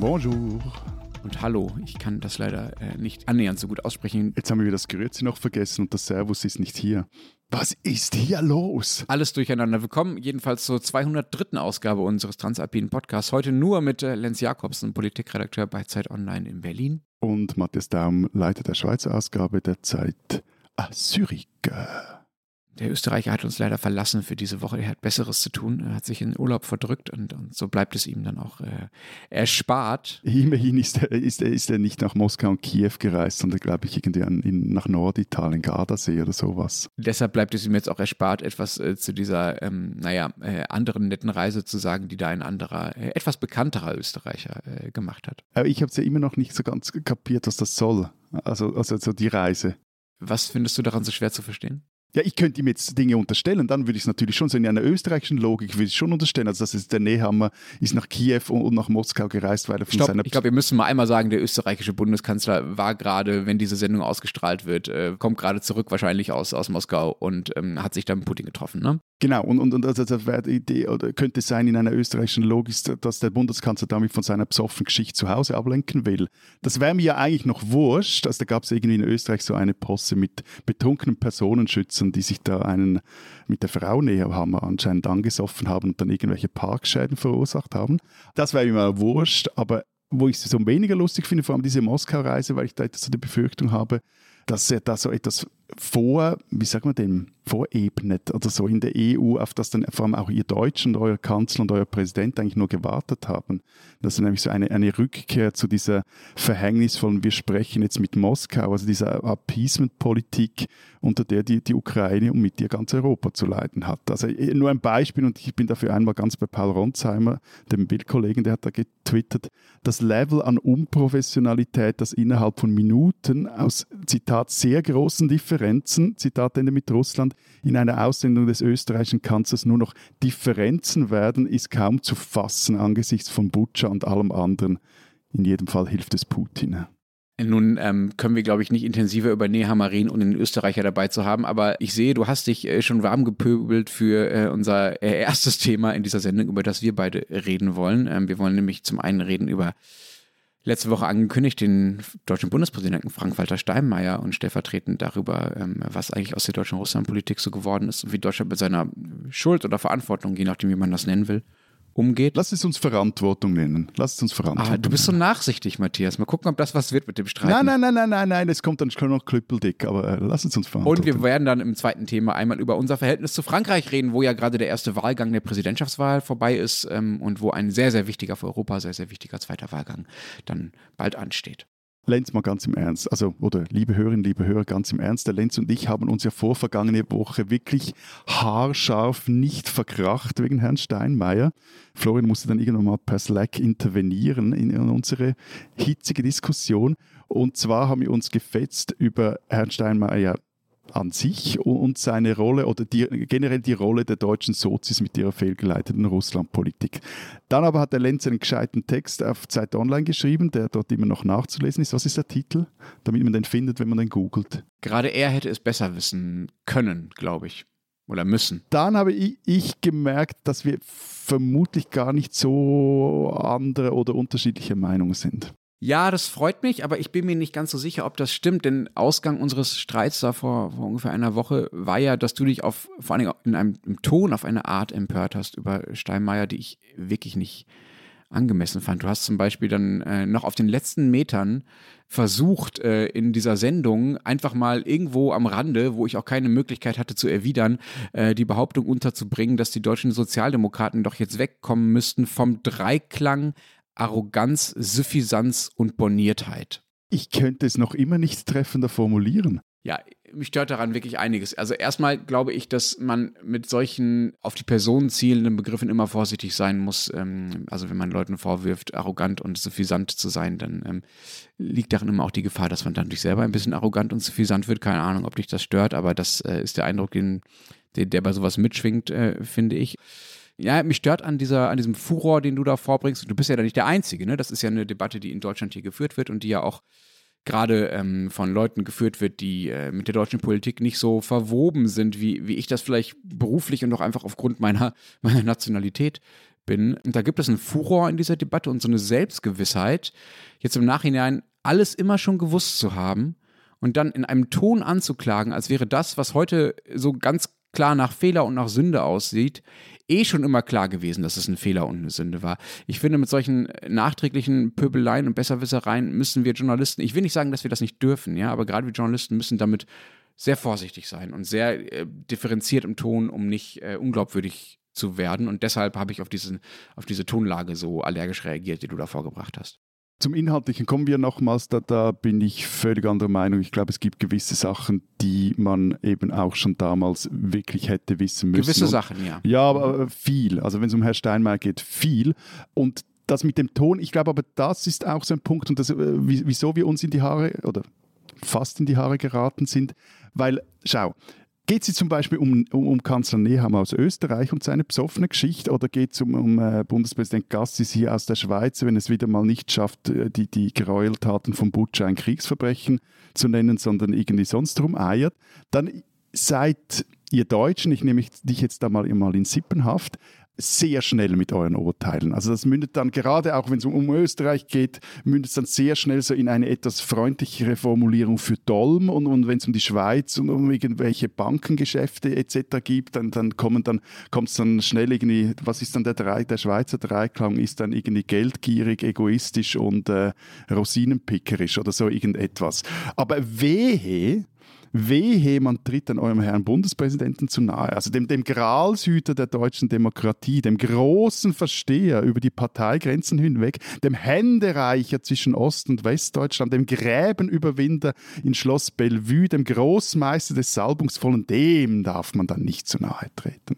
Bonjour. Und hallo, ich kann das leider äh, nicht annähernd so gut aussprechen. Jetzt haben wir das Grüezi noch vergessen und das Servus ist nicht hier. Was ist hier los? Alles durcheinander. Willkommen jedenfalls zur 203. Ausgabe unseres Transalpinen Podcasts. Heute nur mit äh, Lenz Jakobsen, Politikredakteur bei Zeit Online in Berlin. Und Matthias Daum, Leiter der Schweizer Ausgabe der Zeit à Zürich. Der Österreicher hat uns leider verlassen für diese Woche. Er hat Besseres zu tun. Er hat sich in Urlaub verdrückt und, und so bleibt es ihm dann auch äh, erspart. Immerhin ist er, ist, er, ist er nicht nach Moskau und Kiew gereist, sondern, glaube ich, irgendwie an, in, nach Norditalien, Gardasee oder sowas. Deshalb bleibt es ihm jetzt auch erspart, etwas äh, zu dieser, ähm, naja, äh, anderen netten Reise zu sagen, die da ein anderer, äh, etwas bekannterer Österreicher äh, gemacht hat. Aber ich habe es ja immer noch nicht so ganz kapiert, was das soll. Also, also, also die Reise. Was findest du daran so schwer zu verstehen? Ja, ich könnte ihm jetzt Dinge unterstellen, dann würde ich es natürlich schon so in einer österreichischen Logik würde ich schon unterstellen. Also das ist der Nehammer ist nach Kiew und nach Moskau gereist, weil er von Stopp, seiner ich glaube, wir müssen mal einmal sagen, der österreichische Bundeskanzler war gerade, wenn diese Sendung ausgestrahlt wird, äh, kommt gerade zurück wahrscheinlich aus, aus Moskau und ähm, hat sich dann mit Putin getroffen, ne? Genau, und, und, und also das wäre die Idee, oder könnte es sein in einer österreichischen Logik, dass der Bundeskanzler damit von seiner besoffenen Geschichte zu Hause ablenken will. Das wäre mir ja eigentlich noch wurscht. Also da gab es irgendwie in Österreich so eine Posse mit betrunkenen Personenschützern, die sich da einen mit der Frau näher haben, anscheinend angesoffen haben und dann irgendwelche Parkschäden verursacht haben. Das wäre mir wurscht, aber wo ich es so weniger lustig finde, vor allem diese Moskau-Reise, weil ich da so die Befürchtung habe, dass er da so etwas vor, wie sagen wir dem, vorebnet oder so in der EU, auf das dann vor allem auch ihr Deutschen und euer Kanzler und euer Präsident eigentlich nur gewartet haben. Das ist nämlich so eine, eine Rückkehr zu dieser verhängnisvollen, wir sprechen jetzt mit Moskau, also dieser Appeasement-Politik, unter der die, die Ukraine und mit ihr ganz Europa zu leiden hat. Also nur ein Beispiel und ich bin dafür einmal ganz bei Paul Ronsheimer, dem Bildkollegen, der hat da getwittert, das Level an Unprofessionalität, das innerhalb von Minuten aus, Zitat, sehr großen Differenzen, Zitat Ende mit Russland, in einer Aussendung des österreichischen Kanzlers nur noch Differenzen werden, ist kaum zu fassen angesichts von Butscha und allem anderen. In jedem Fall hilft es Putin. Nun ähm, können wir, glaube ich, nicht intensiver über reden, um den Österreicher dabei zu haben, aber ich sehe, du hast dich äh, schon warm gepöbelt für äh, unser äh, erstes Thema in dieser Sendung, über das wir beide reden wollen. Ähm, wir wollen nämlich zum einen reden über letzte Woche angekündigt, den deutschen Bundespräsidenten Frank-Walter Steinmeier und stellvertretend darüber, ähm, was eigentlich aus der deutschen Russlandpolitik so geworden ist und wie Deutschland mit seiner Schuld oder Verantwortung, je nachdem, wie man das nennen will, umgeht. Lass es uns Verantwortung nennen. Lass es uns Verantwortung Ah, du bist so nachsichtig, Matthias. Mal gucken, ob das was wird mit dem Streit. Nein, nein, nein, nein, nein, nein, es kommt dann schon noch klüppeldick, aber äh, lass es uns Verantwortung Und wir werden dann im zweiten Thema einmal über unser Verhältnis zu Frankreich reden, wo ja gerade der erste Wahlgang der Präsidentschaftswahl vorbei ist ähm, und wo ein sehr, sehr wichtiger für Europa, sehr, sehr wichtiger zweiter Wahlgang dann bald ansteht. Lenz, mal ganz im Ernst, also, oder liebe Hörerinnen, liebe Hörer, ganz im Ernst, der Lenz und ich haben uns ja vor vergangene Woche wirklich haarscharf nicht verkracht wegen Herrn Steinmeier. Florian musste dann irgendwann mal per Slack intervenieren in unsere hitzige Diskussion. Und zwar haben wir uns gefetzt über Herrn Steinmeier an sich und seine Rolle oder die, generell die Rolle der deutschen Sozis mit ihrer fehlgeleiteten Russlandpolitik. Dann aber hat der Lenz einen gescheiten Text auf Zeit Online geschrieben, der dort immer noch nachzulesen ist. Was ist der Titel, damit man den findet, wenn man den googelt? Gerade er hätte es besser wissen können, glaube ich. Oder müssen. Dann habe ich, ich gemerkt, dass wir vermutlich gar nicht so andere oder unterschiedliche Meinungen sind. Ja, das freut mich, aber ich bin mir nicht ganz so sicher, ob das stimmt, denn Ausgang unseres Streits da vor, vor ungefähr einer Woche war ja, dass du dich auf, vor allem in einem im Ton auf eine Art empört hast über Steinmeier, die ich wirklich nicht angemessen fand. Du hast zum Beispiel dann äh, noch auf den letzten Metern versucht, äh, in dieser Sendung einfach mal irgendwo am Rande, wo ich auch keine Möglichkeit hatte zu erwidern, äh, die Behauptung unterzubringen, dass die deutschen Sozialdemokraten doch jetzt wegkommen müssten vom Dreiklang Arroganz, Suffisanz und Borniertheit. Ich könnte es noch immer nicht treffender formulieren. Ja, mich stört daran wirklich einiges. Also erstmal glaube ich, dass man mit solchen auf die Person zielenden Begriffen immer vorsichtig sein muss. Ähm, also wenn man Leuten vorwirft, arrogant und suffisant zu sein, dann ähm, liegt darin immer auch die Gefahr, dass man dann durch selber ein bisschen arrogant und suffisant wird. Keine Ahnung, ob dich das stört, aber das äh, ist der Eindruck, den, der, der bei sowas mitschwingt, äh, finde ich. Ja, mich stört an, dieser, an diesem Furor, den du da vorbringst. Du bist ja da nicht der Einzige, ne? Das ist ja eine Debatte, die in Deutschland hier geführt wird und die ja auch gerade ähm, von Leuten geführt wird, die äh, mit der deutschen Politik nicht so verwoben sind, wie, wie ich das vielleicht beruflich und auch einfach aufgrund meiner, meiner Nationalität bin. Und da gibt es einen Furor in dieser Debatte und so eine Selbstgewissheit, jetzt im Nachhinein alles immer schon gewusst zu haben und dann in einem Ton anzuklagen, als wäre das, was heute so ganz klar nach Fehler und nach Sünde aussieht, eh schon immer klar gewesen, dass es ein Fehler und eine Sünde war. Ich finde, mit solchen nachträglichen Pöbeleien und Besserwissereien müssen wir Journalisten, ich will nicht sagen, dass wir das nicht dürfen, ja, aber gerade wir Journalisten müssen damit sehr vorsichtig sein und sehr äh, differenziert im Ton, um nicht äh, unglaubwürdig zu werden. Und deshalb habe ich auf, diesen, auf diese Tonlage so allergisch reagiert, die du da vorgebracht hast. Zum Inhaltlichen kommen wir nochmals, da, da bin ich völlig anderer Meinung. Ich glaube, es gibt gewisse Sachen, die man eben auch schon damals wirklich hätte wissen müssen. Gewisse Und, Sachen, ja. Ja, aber viel. Also wenn es um Herrn Steinmeier geht, viel. Und das mit dem Ton, ich glaube aber, das ist auch so ein Punkt, und das, äh, wieso wir uns in die Haare oder fast in die Haare geraten sind, weil, schau, Geht es zum Beispiel um, um, um, Kanzler Nehammer aus Österreich und seine besoffene Geschichte oder geht es um, um äh, Bundespräsident Gassis hier aus der Schweiz, wenn es wieder mal nicht schafft, äh, die, die Gräueltaten von Butcher ein Kriegsverbrechen zu nennen, sondern irgendwie sonst drum eiert, dann seid ihr Deutschen, ich nehme dich jetzt da mal, mal in Sippenhaft, sehr schnell mit euren Urteilen. Also das mündet dann gerade, auch wenn es um Österreich geht, mündet es dann sehr schnell so in eine etwas freundlichere Formulierung für Dolm und, und wenn es um die Schweiz und um irgendwelche Bankengeschäfte etc. gibt, dann, dann kommen dann kommt es dann schnell irgendwie, was ist dann der Drei, der Schweizer Dreiklang ist dann irgendwie geldgierig, egoistisch und äh, rosinenpickerisch oder so irgendetwas. Aber wehe, Wehe, man tritt an eurem Herrn Bundespräsidenten zu nahe, also dem, dem Gralshüter der deutschen Demokratie, dem großen Versteher über die Parteigrenzen hinweg, dem Händereicher zwischen Ost- und Westdeutschland, dem Gräbenüberwinder in Schloss Bellevue, dem Großmeister des Salbungsvollen, dem darf man dann nicht zu nahe treten.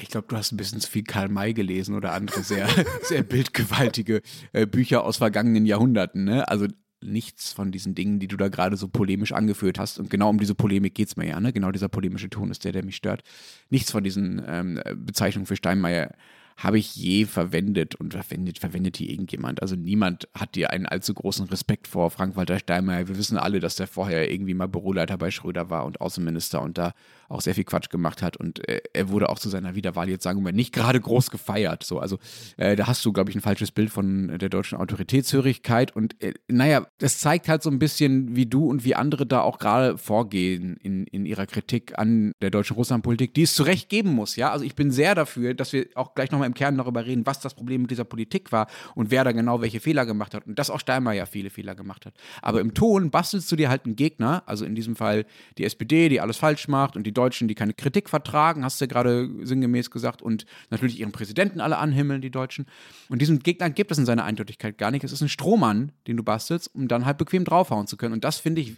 Ich glaube, du hast ein bisschen zu viel Karl May gelesen oder andere sehr, sehr bildgewaltige äh, Bücher aus vergangenen Jahrhunderten. Ne? Also nichts von diesen Dingen, die du da gerade so polemisch angeführt hast. Und genau um diese Polemik geht es mir ja. Ne? Genau dieser polemische Ton ist der, der mich stört. Nichts von diesen ähm, Bezeichnungen für Steinmeier habe ich je verwendet und verwendet, verwendet hier irgendjemand. Also niemand hat dir einen allzu großen Respekt vor Frank-Walter Steinmeier. Wir wissen alle, dass der vorher irgendwie mal Büroleiter bei Schröder war und Außenminister und da auch sehr viel Quatsch gemacht hat. Und äh, er wurde auch zu seiner Wiederwahl jetzt, sagen wir mal, nicht gerade groß gefeiert. So, also äh, da hast du, glaube ich, ein falsches Bild von der deutschen Autoritätshörigkeit. Und äh, naja, das zeigt halt so ein bisschen, wie du und wie andere da auch gerade vorgehen in, in ihrer Kritik an der deutschen Russlandpolitik, die es zu Recht geben muss. Ja, also ich bin sehr dafür, dass wir auch gleich nochmal im Kern darüber reden, was das Problem mit dieser Politik war und wer da genau welche Fehler gemacht hat. Und dass auch Steinmeier viele Fehler gemacht hat. Aber im Ton bastelst du dir halt einen Gegner, also in diesem Fall die SPD, die alles falsch macht und die Deutschen, die keine Kritik vertragen, hast du ja gerade sinngemäß gesagt, und natürlich ihren Präsidenten alle anhimmeln, die Deutschen. Und diesen Gegner gibt es in seiner Eindeutigkeit gar nicht. Es ist ein Strohmann, den du bastelst, um dann halt bequem draufhauen zu können. Und das finde ich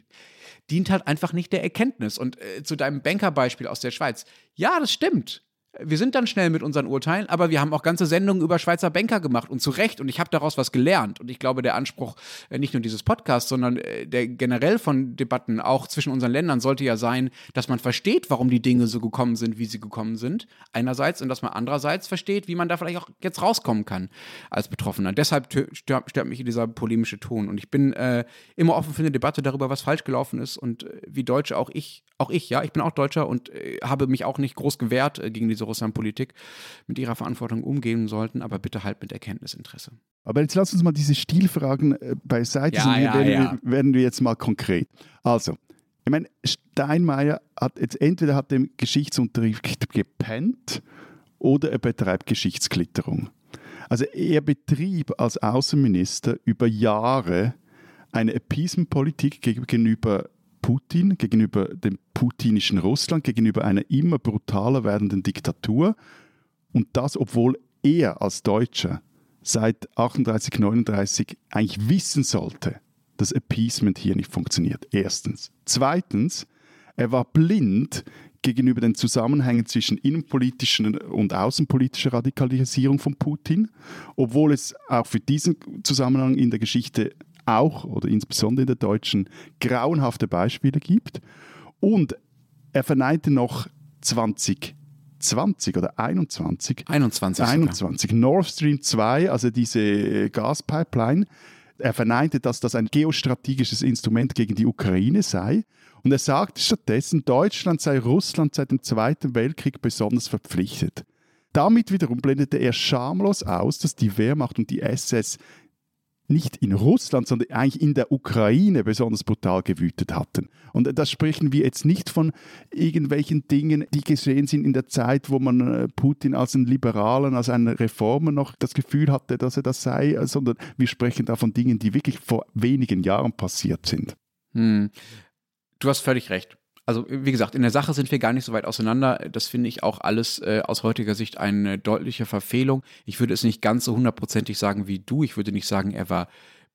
dient halt einfach nicht der Erkenntnis. Und äh, zu deinem Bankerbeispiel aus der Schweiz. Ja, das stimmt wir sind dann schnell mit unseren Urteilen, aber wir haben auch ganze Sendungen über Schweizer Banker gemacht und zu Recht. Und ich habe daraus was gelernt. Und ich glaube, der Anspruch äh, nicht nur dieses Podcasts, sondern äh, der generell von Debatten auch zwischen unseren Ländern sollte ja sein, dass man versteht, warum die Dinge so gekommen sind, wie sie gekommen sind. Einerseits und dass man andererseits versteht, wie man da vielleicht auch jetzt rauskommen kann als Betroffener. Deshalb stört, mich dieser polemische Ton. Und ich bin äh, immer offen für eine Debatte darüber, was falsch gelaufen ist und äh, wie Deutsche auch ich, auch ich, ja, ich bin auch Deutscher und äh, habe mich auch nicht groß gewehrt äh, gegen diese diese Russlandpolitik mit ihrer Verantwortung umgehen sollten, aber bitte halt mit Erkenntnisinteresse. Aber jetzt lass uns mal diese Stilfragen äh, beiseite. Ja, ja, werden, ja. Wir, werden wir jetzt mal konkret. Also, ich meine, Steinmeier hat jetzt entweder hat dem Geschichtsunterricht gepennt oder er betreibt Geschichtsklitterung. Also er betrieb als Außenminister über Jahre eine Appeasement-Politik gegenüber Putin, gegenüber dem putinischen Russland, gegenüber einer immer brutaler werdenden Diktatur. Und das, obwohl er als Deutscher seit 38, 39 eigentlich wissen sollte, dass Appeasement hier nicht funktioniert. Erstens. Zweitens, er war blind gegenüber den Zusammenhängen zwischen innenpolitischer und außenpolitischer Radikalisierung von Putin, obwohl es auch für diesen Zusammenhang in der Geschichte auch oder insbesondere in der deutschen grauenhafte Beispiele gibt. Und er verneinte noch 2020 oder 21. 21. 21. Nord Stream 2, also diese Gaspipeline. Er verneinte, dass das ein geostrategisches Instrument gegen die Ukraine sei. Und er sagte stattdessen, Deutschland sei Russland seit dem Zweiten Weltkrieg besonders verpflichtet. Damit wiederum blendete er schamlos aus, dass die Wehrmacht und die SS nicht in Russland, sondern eigentlich in der Ukraine besonders brutal gewütet hatten. Und da sprechen wir jetzt nicht von irgendwelchen Dingen, die geschehen sind in der Zeit, wo man äh, Putin als einen Liberalen, als einen Reformer noch das Gefühl hatte, dass er das sei, sondern wir sprechen da von Dingen, die wirklich vor wenigen Jahren passiert sind. Hm. Du hast völlig recht. Also wie gesagt, in der Sache sind wir gar nicht so weit auseinander. Das finde ich auch alles äh, aus heutiger Sicht eine deutliche Verfehlung. Ich würde es nicht ganz so hundertprozentig sagen wie du. Ich würde nicht sagen, er war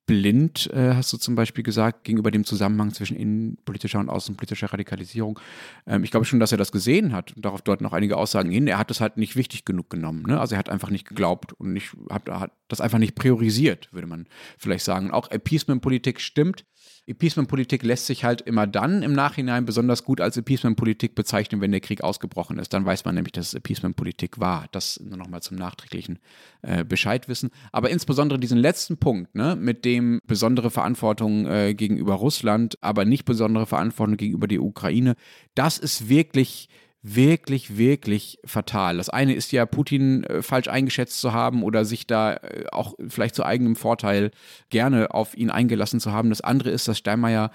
blind, äh, hast du zum Beispiel gesagt, gegenüber dem Zusammenhang zwischen innenpolitischer und außenpolitischer Radikalisierung. Ähm, ich glaube schon, dass er das gesehen hat darauf deuten auch einige Aussagen hin. Er hat das halt nicht wichtig genug genommen. Ne? Also er hat einfach nicht geglaubt und nicht, hat, hat das einfach nicht priorisiert, würde man vielleicht sagen. Auch Appeasement-Politik stimmt. Appeasement-Politik lässt sich halt immer dann im Nachhinein besonders gut als Appeasement-Politik bezeichnen, wenn der Krieg ausgebrochen ist. Dann weiß man nämlich, dass es Appeasement-Politik war. Das nur nochmal zum nachträglichen äh, Bescheid wissen. Aber insbesondere diesen letzten Punkt, ne, mit dem besondere Verantwortung äh, gegenüber Russland, aber nicht besondere Verantwortung gegenüber der Ukraine, das ist wirklich wirklich, wirklich fatal. Das eine ist ja, Putin äh, falsch eingeschätzt zu haben oder sich da äh, auch vielleicht zu eigenem Vorteil gerne auf ihn eingelassen zu haben. Das andere ist, dass Steinmeier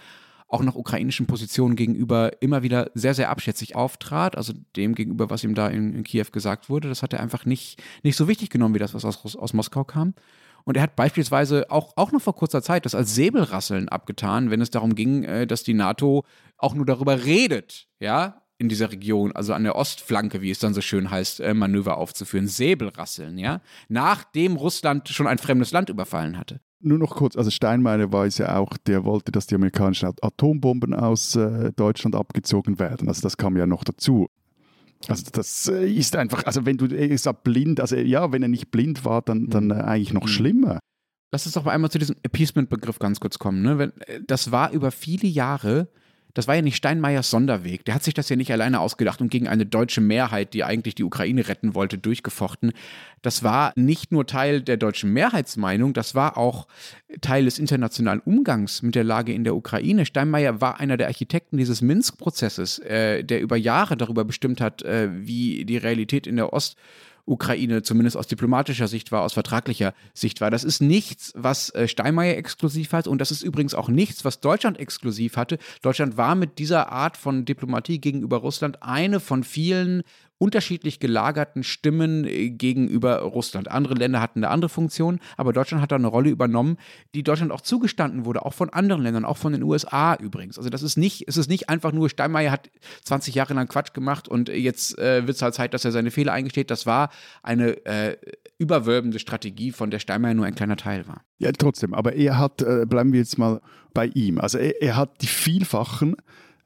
auch nach ukrainischen Positionen gegenüber immer wieder sehr, sehr abschätzig auftrat. Also dem gegenüber, was ihm da in, in Kiew gesagt wurde, das hat er einfach nicht, nicht so wichtig genommen, wie das, was aus, aus Moskau kam. Und er hat beispielsweise auch, auch noch vor kurzer Zeit das als Säbelrasseln abgetan, wenn es darum ging, äh, dass die NATO auch nur darüber redet, ja, in dieser Region, also an der Ostflanke, wie es dann so schön heißt, äh, Manöver aufzuführen, Säbelrasseln, ja, nachdem Russland schon ein fremdes Land überfallen hatte. Nur noch kurz, also Steinmeier weiß ja auch, der wollte, dass die amerikanischen Atombomben aus äh, Deutschland abgezogen werden. Also das kam ja noch dazu. Also das äh, ist einfach, also wenn du ist blind, also ja, wenn er nicht blind war, dann, dann äh, eigentlich noch mhm. schlimmer. Lass uns doch einmal zu diesem Appeasement-Begriff ganz kurz kommen. Ne? Wenn, äh, das war über viele Jahre das war ja nicht Steinmeiers Sonderweg. Der hat sich das ja nicht alleine ausgedacht und gegen eine deutsche Mehrheit, die eigentlich die Ukraine retten wollte, durchgefochten. Das war nicht nur Teil der deutschen Mehrheitsmeinung, das war auch Teil des internationalen Umgangs mit der Lage in der Ukraine. Steinmeier war einer der Architekten dieses Minsk-Prozesses, äh, der über Jahre darüber bestimmt hat, äh, wie die Realität in der Ost- Ukraine zumindest aus diplomatischer Sicht war, aus vertraglicher Sicht war. Das ist nichts, was äh, Steinmeier exklusiv hat und das ist übrigens auch nichts, was Deutschland exklusiv hatte. Deutschland war mit dieser Art von Diplomatie gegenüber Russland eine von vielen unterschiedlich gelagerten Stimmen äh, gegenüber Russland. Andere Länder hatten eine andere Funktion, aber Deutschland hat da eine Rolle übernommen, die Deutschland auch zugestanden wurde, auch von anderen Ländern, auch von den USA übrigens. Also das ist nicht, es ist nicht einfach nur, Steinmeier hat 20 Jahre lang Quatsch gemacht und jetzt äh, wird es halt Zeit, dass er seine Fehler eingesteht. Das war eine äh, überwölbende Strategie, von der Steinmeier nur ein kleiner Teil war. Ja, trotzdem, aber er hat, äh, bleiben wir jetzt mal bei ihm, also er, er hat die vielfachen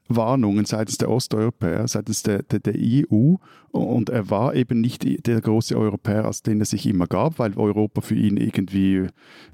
Warnungen seitens der Osteuropäer, seitens der, der, der, EU. Und er war eben nicht der große Europäer, als den er sich immer gab, weil Europa für ihn irgendwie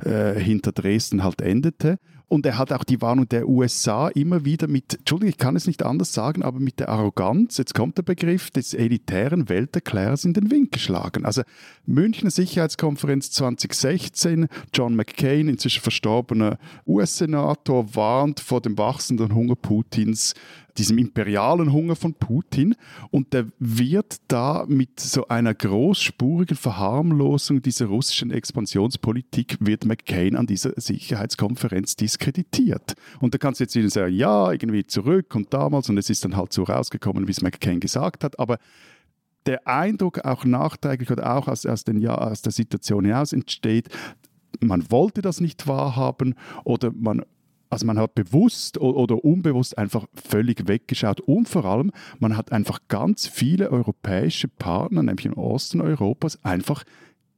äh, hinter Dresden halt endete. Und er hat auch die Warnung der USA immer wieder mit, Entschuldigung, ich kann es nicht anders sagen, aber mit der Arroganz, jetzt kommt der Begriff des elitären Welterklärers in den Wind geschlagen. Also Münchner Sicherheitskonferenz 2016, John McCain, inzwischen verstorbener US-Senator, warnt vor dem wachsenden Hunger Putins diesem imperialen Hunger von Putin. Und der wird da mit so einer großspurigen Verharmlosung dieser russischen Expansionspolitik wird McCain an dieser Sicherheitskonferenz diskreditiert. Und da kannst du jetzt wieder sagen, ja, irgendwie zurück und damals. Und es ist dann halt so rausgekommen, wie es McCain gesagt hat, aber der Eindruck auch nachträglich oder auch aus, aus, den, ja, aus der Situation hinaus entsteht, man wollte das nicht wahrhaben oder man also man hat bewusst oder unbewusst einfach völlig weggeschaut und vor allem, man hat einfach ganz viele europäische Partner, nämlich im Osten Europas, einfach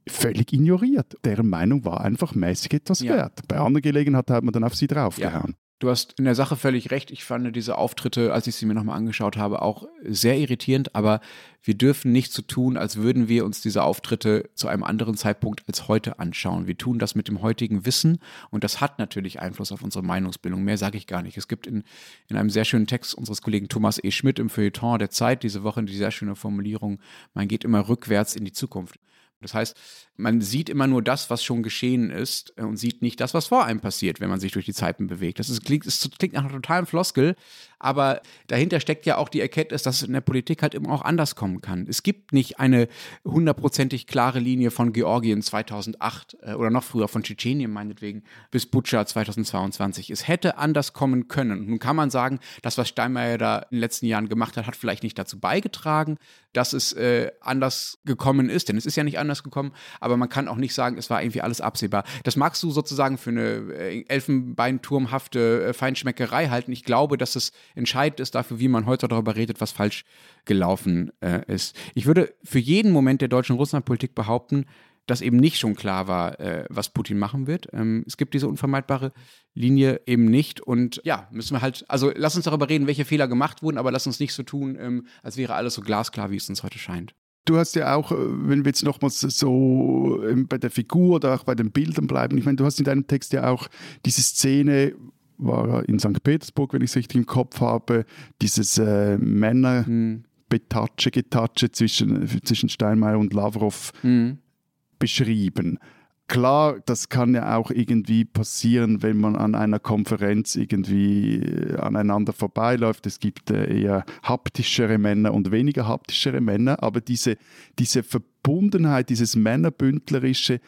völlig ignoriert. Deren Meinung war einfach mäßig etwas ja. wert. Bei anderen Gelegenheiten hat man dann auf sie draufgehauen. Ja. Du hast in der Sache völlig recht. Ich fand diese Auftritte, als ich sie mir nochmal angeschaut habe, auch sehr irritierend. Aber wir dürfen nicht so tun, als würden wir uns diese Auftritte zu einem anderen Zeitpunkt als heute anschauen. Wir tun das mit dem heutigen Wissen und das hat natürlich Einfluss auf unsere Meinungsbildung. Mehr sage ich gar nicht. Es gibt in, in einem sehr schönen Text unseres Kollegen Thomas E. Schmidt im Feuilleton der Zeit diese Woche die sehr schöne Formulierung, man geht immer rückwärts in die Zukunft. Das heißt, man sieht immer nur das, was schon geschehen ist äh, und sieht nicht das, was vor einem passiert, wenn man sich durch die Zeiten bewegt. Das ist, klingt, ist, klingt nach einer totalen Floskel, Aber dahinter steckt ja auch die Erkenntnis, dass es in der Politik halt immer auch anders kommen kann. Es gibt nicht eine hundertprozentig klare Linie von Georgien 2008 äh, oder noch früher von Tschetschenien meinetwegen bis Butscha 2022. Es hätte anders kommen können. Nun kann man sagen, das, was Steinmeier da in den letzten Jahren gemacht hat, hat vielleicht nicht dazu beigetragen, dass es äh, anders gekommen ist, denn es ist ja nicht anders gekommen, aber man kann auch nicht sagen, es war irgendwie alles absehbar. Das magst du sozusagen für eine äh, elfenbeinturmhafte äh, Feinschmeckerei halten. Ich glaube, dass es entscheidend ist dafür, wie man heute darüber redet, was falsch gelaufen äh, ist. Ich würde für jeden Moment der deutschen Russlandpolitik behaupten, dass eben nicht schon klar war, äh, was Putin machen wird. Ähm, es gibt diese unvermeidbare Linie eben nicht. Und ja, müssen wir halt, also lass uns darüber reden, welche Fehler gemacht wurden, aber lass uns nicht so tun, ähm, als wäre alles so glasklar, wie es uns heute scheint. Du hast ja auch, äh, wenn wir jetzt nochmals so ähm, bei der Figur oder auch bei den Bildern bleiben, ich meine, du hast in deinem Text ja auch diese Szene, war in St. Petersburg, wenn ich es richtig im Kopf habe, dieses äh, Männer. Hm. Betatsche, Getatsche zwischen, zwischen Steinmeier und Lavrov mhm beschrieben. Klar, das kann ja auch irgendwie passieren, wenn man an einer Konferenz irgendwie äh, aneinander vorbeiläuft. Es gibt äh, eher haptischere Männer und weniger haptischere Männer, aber diese, diese Verbundenheit, dieses Männerbündlerische,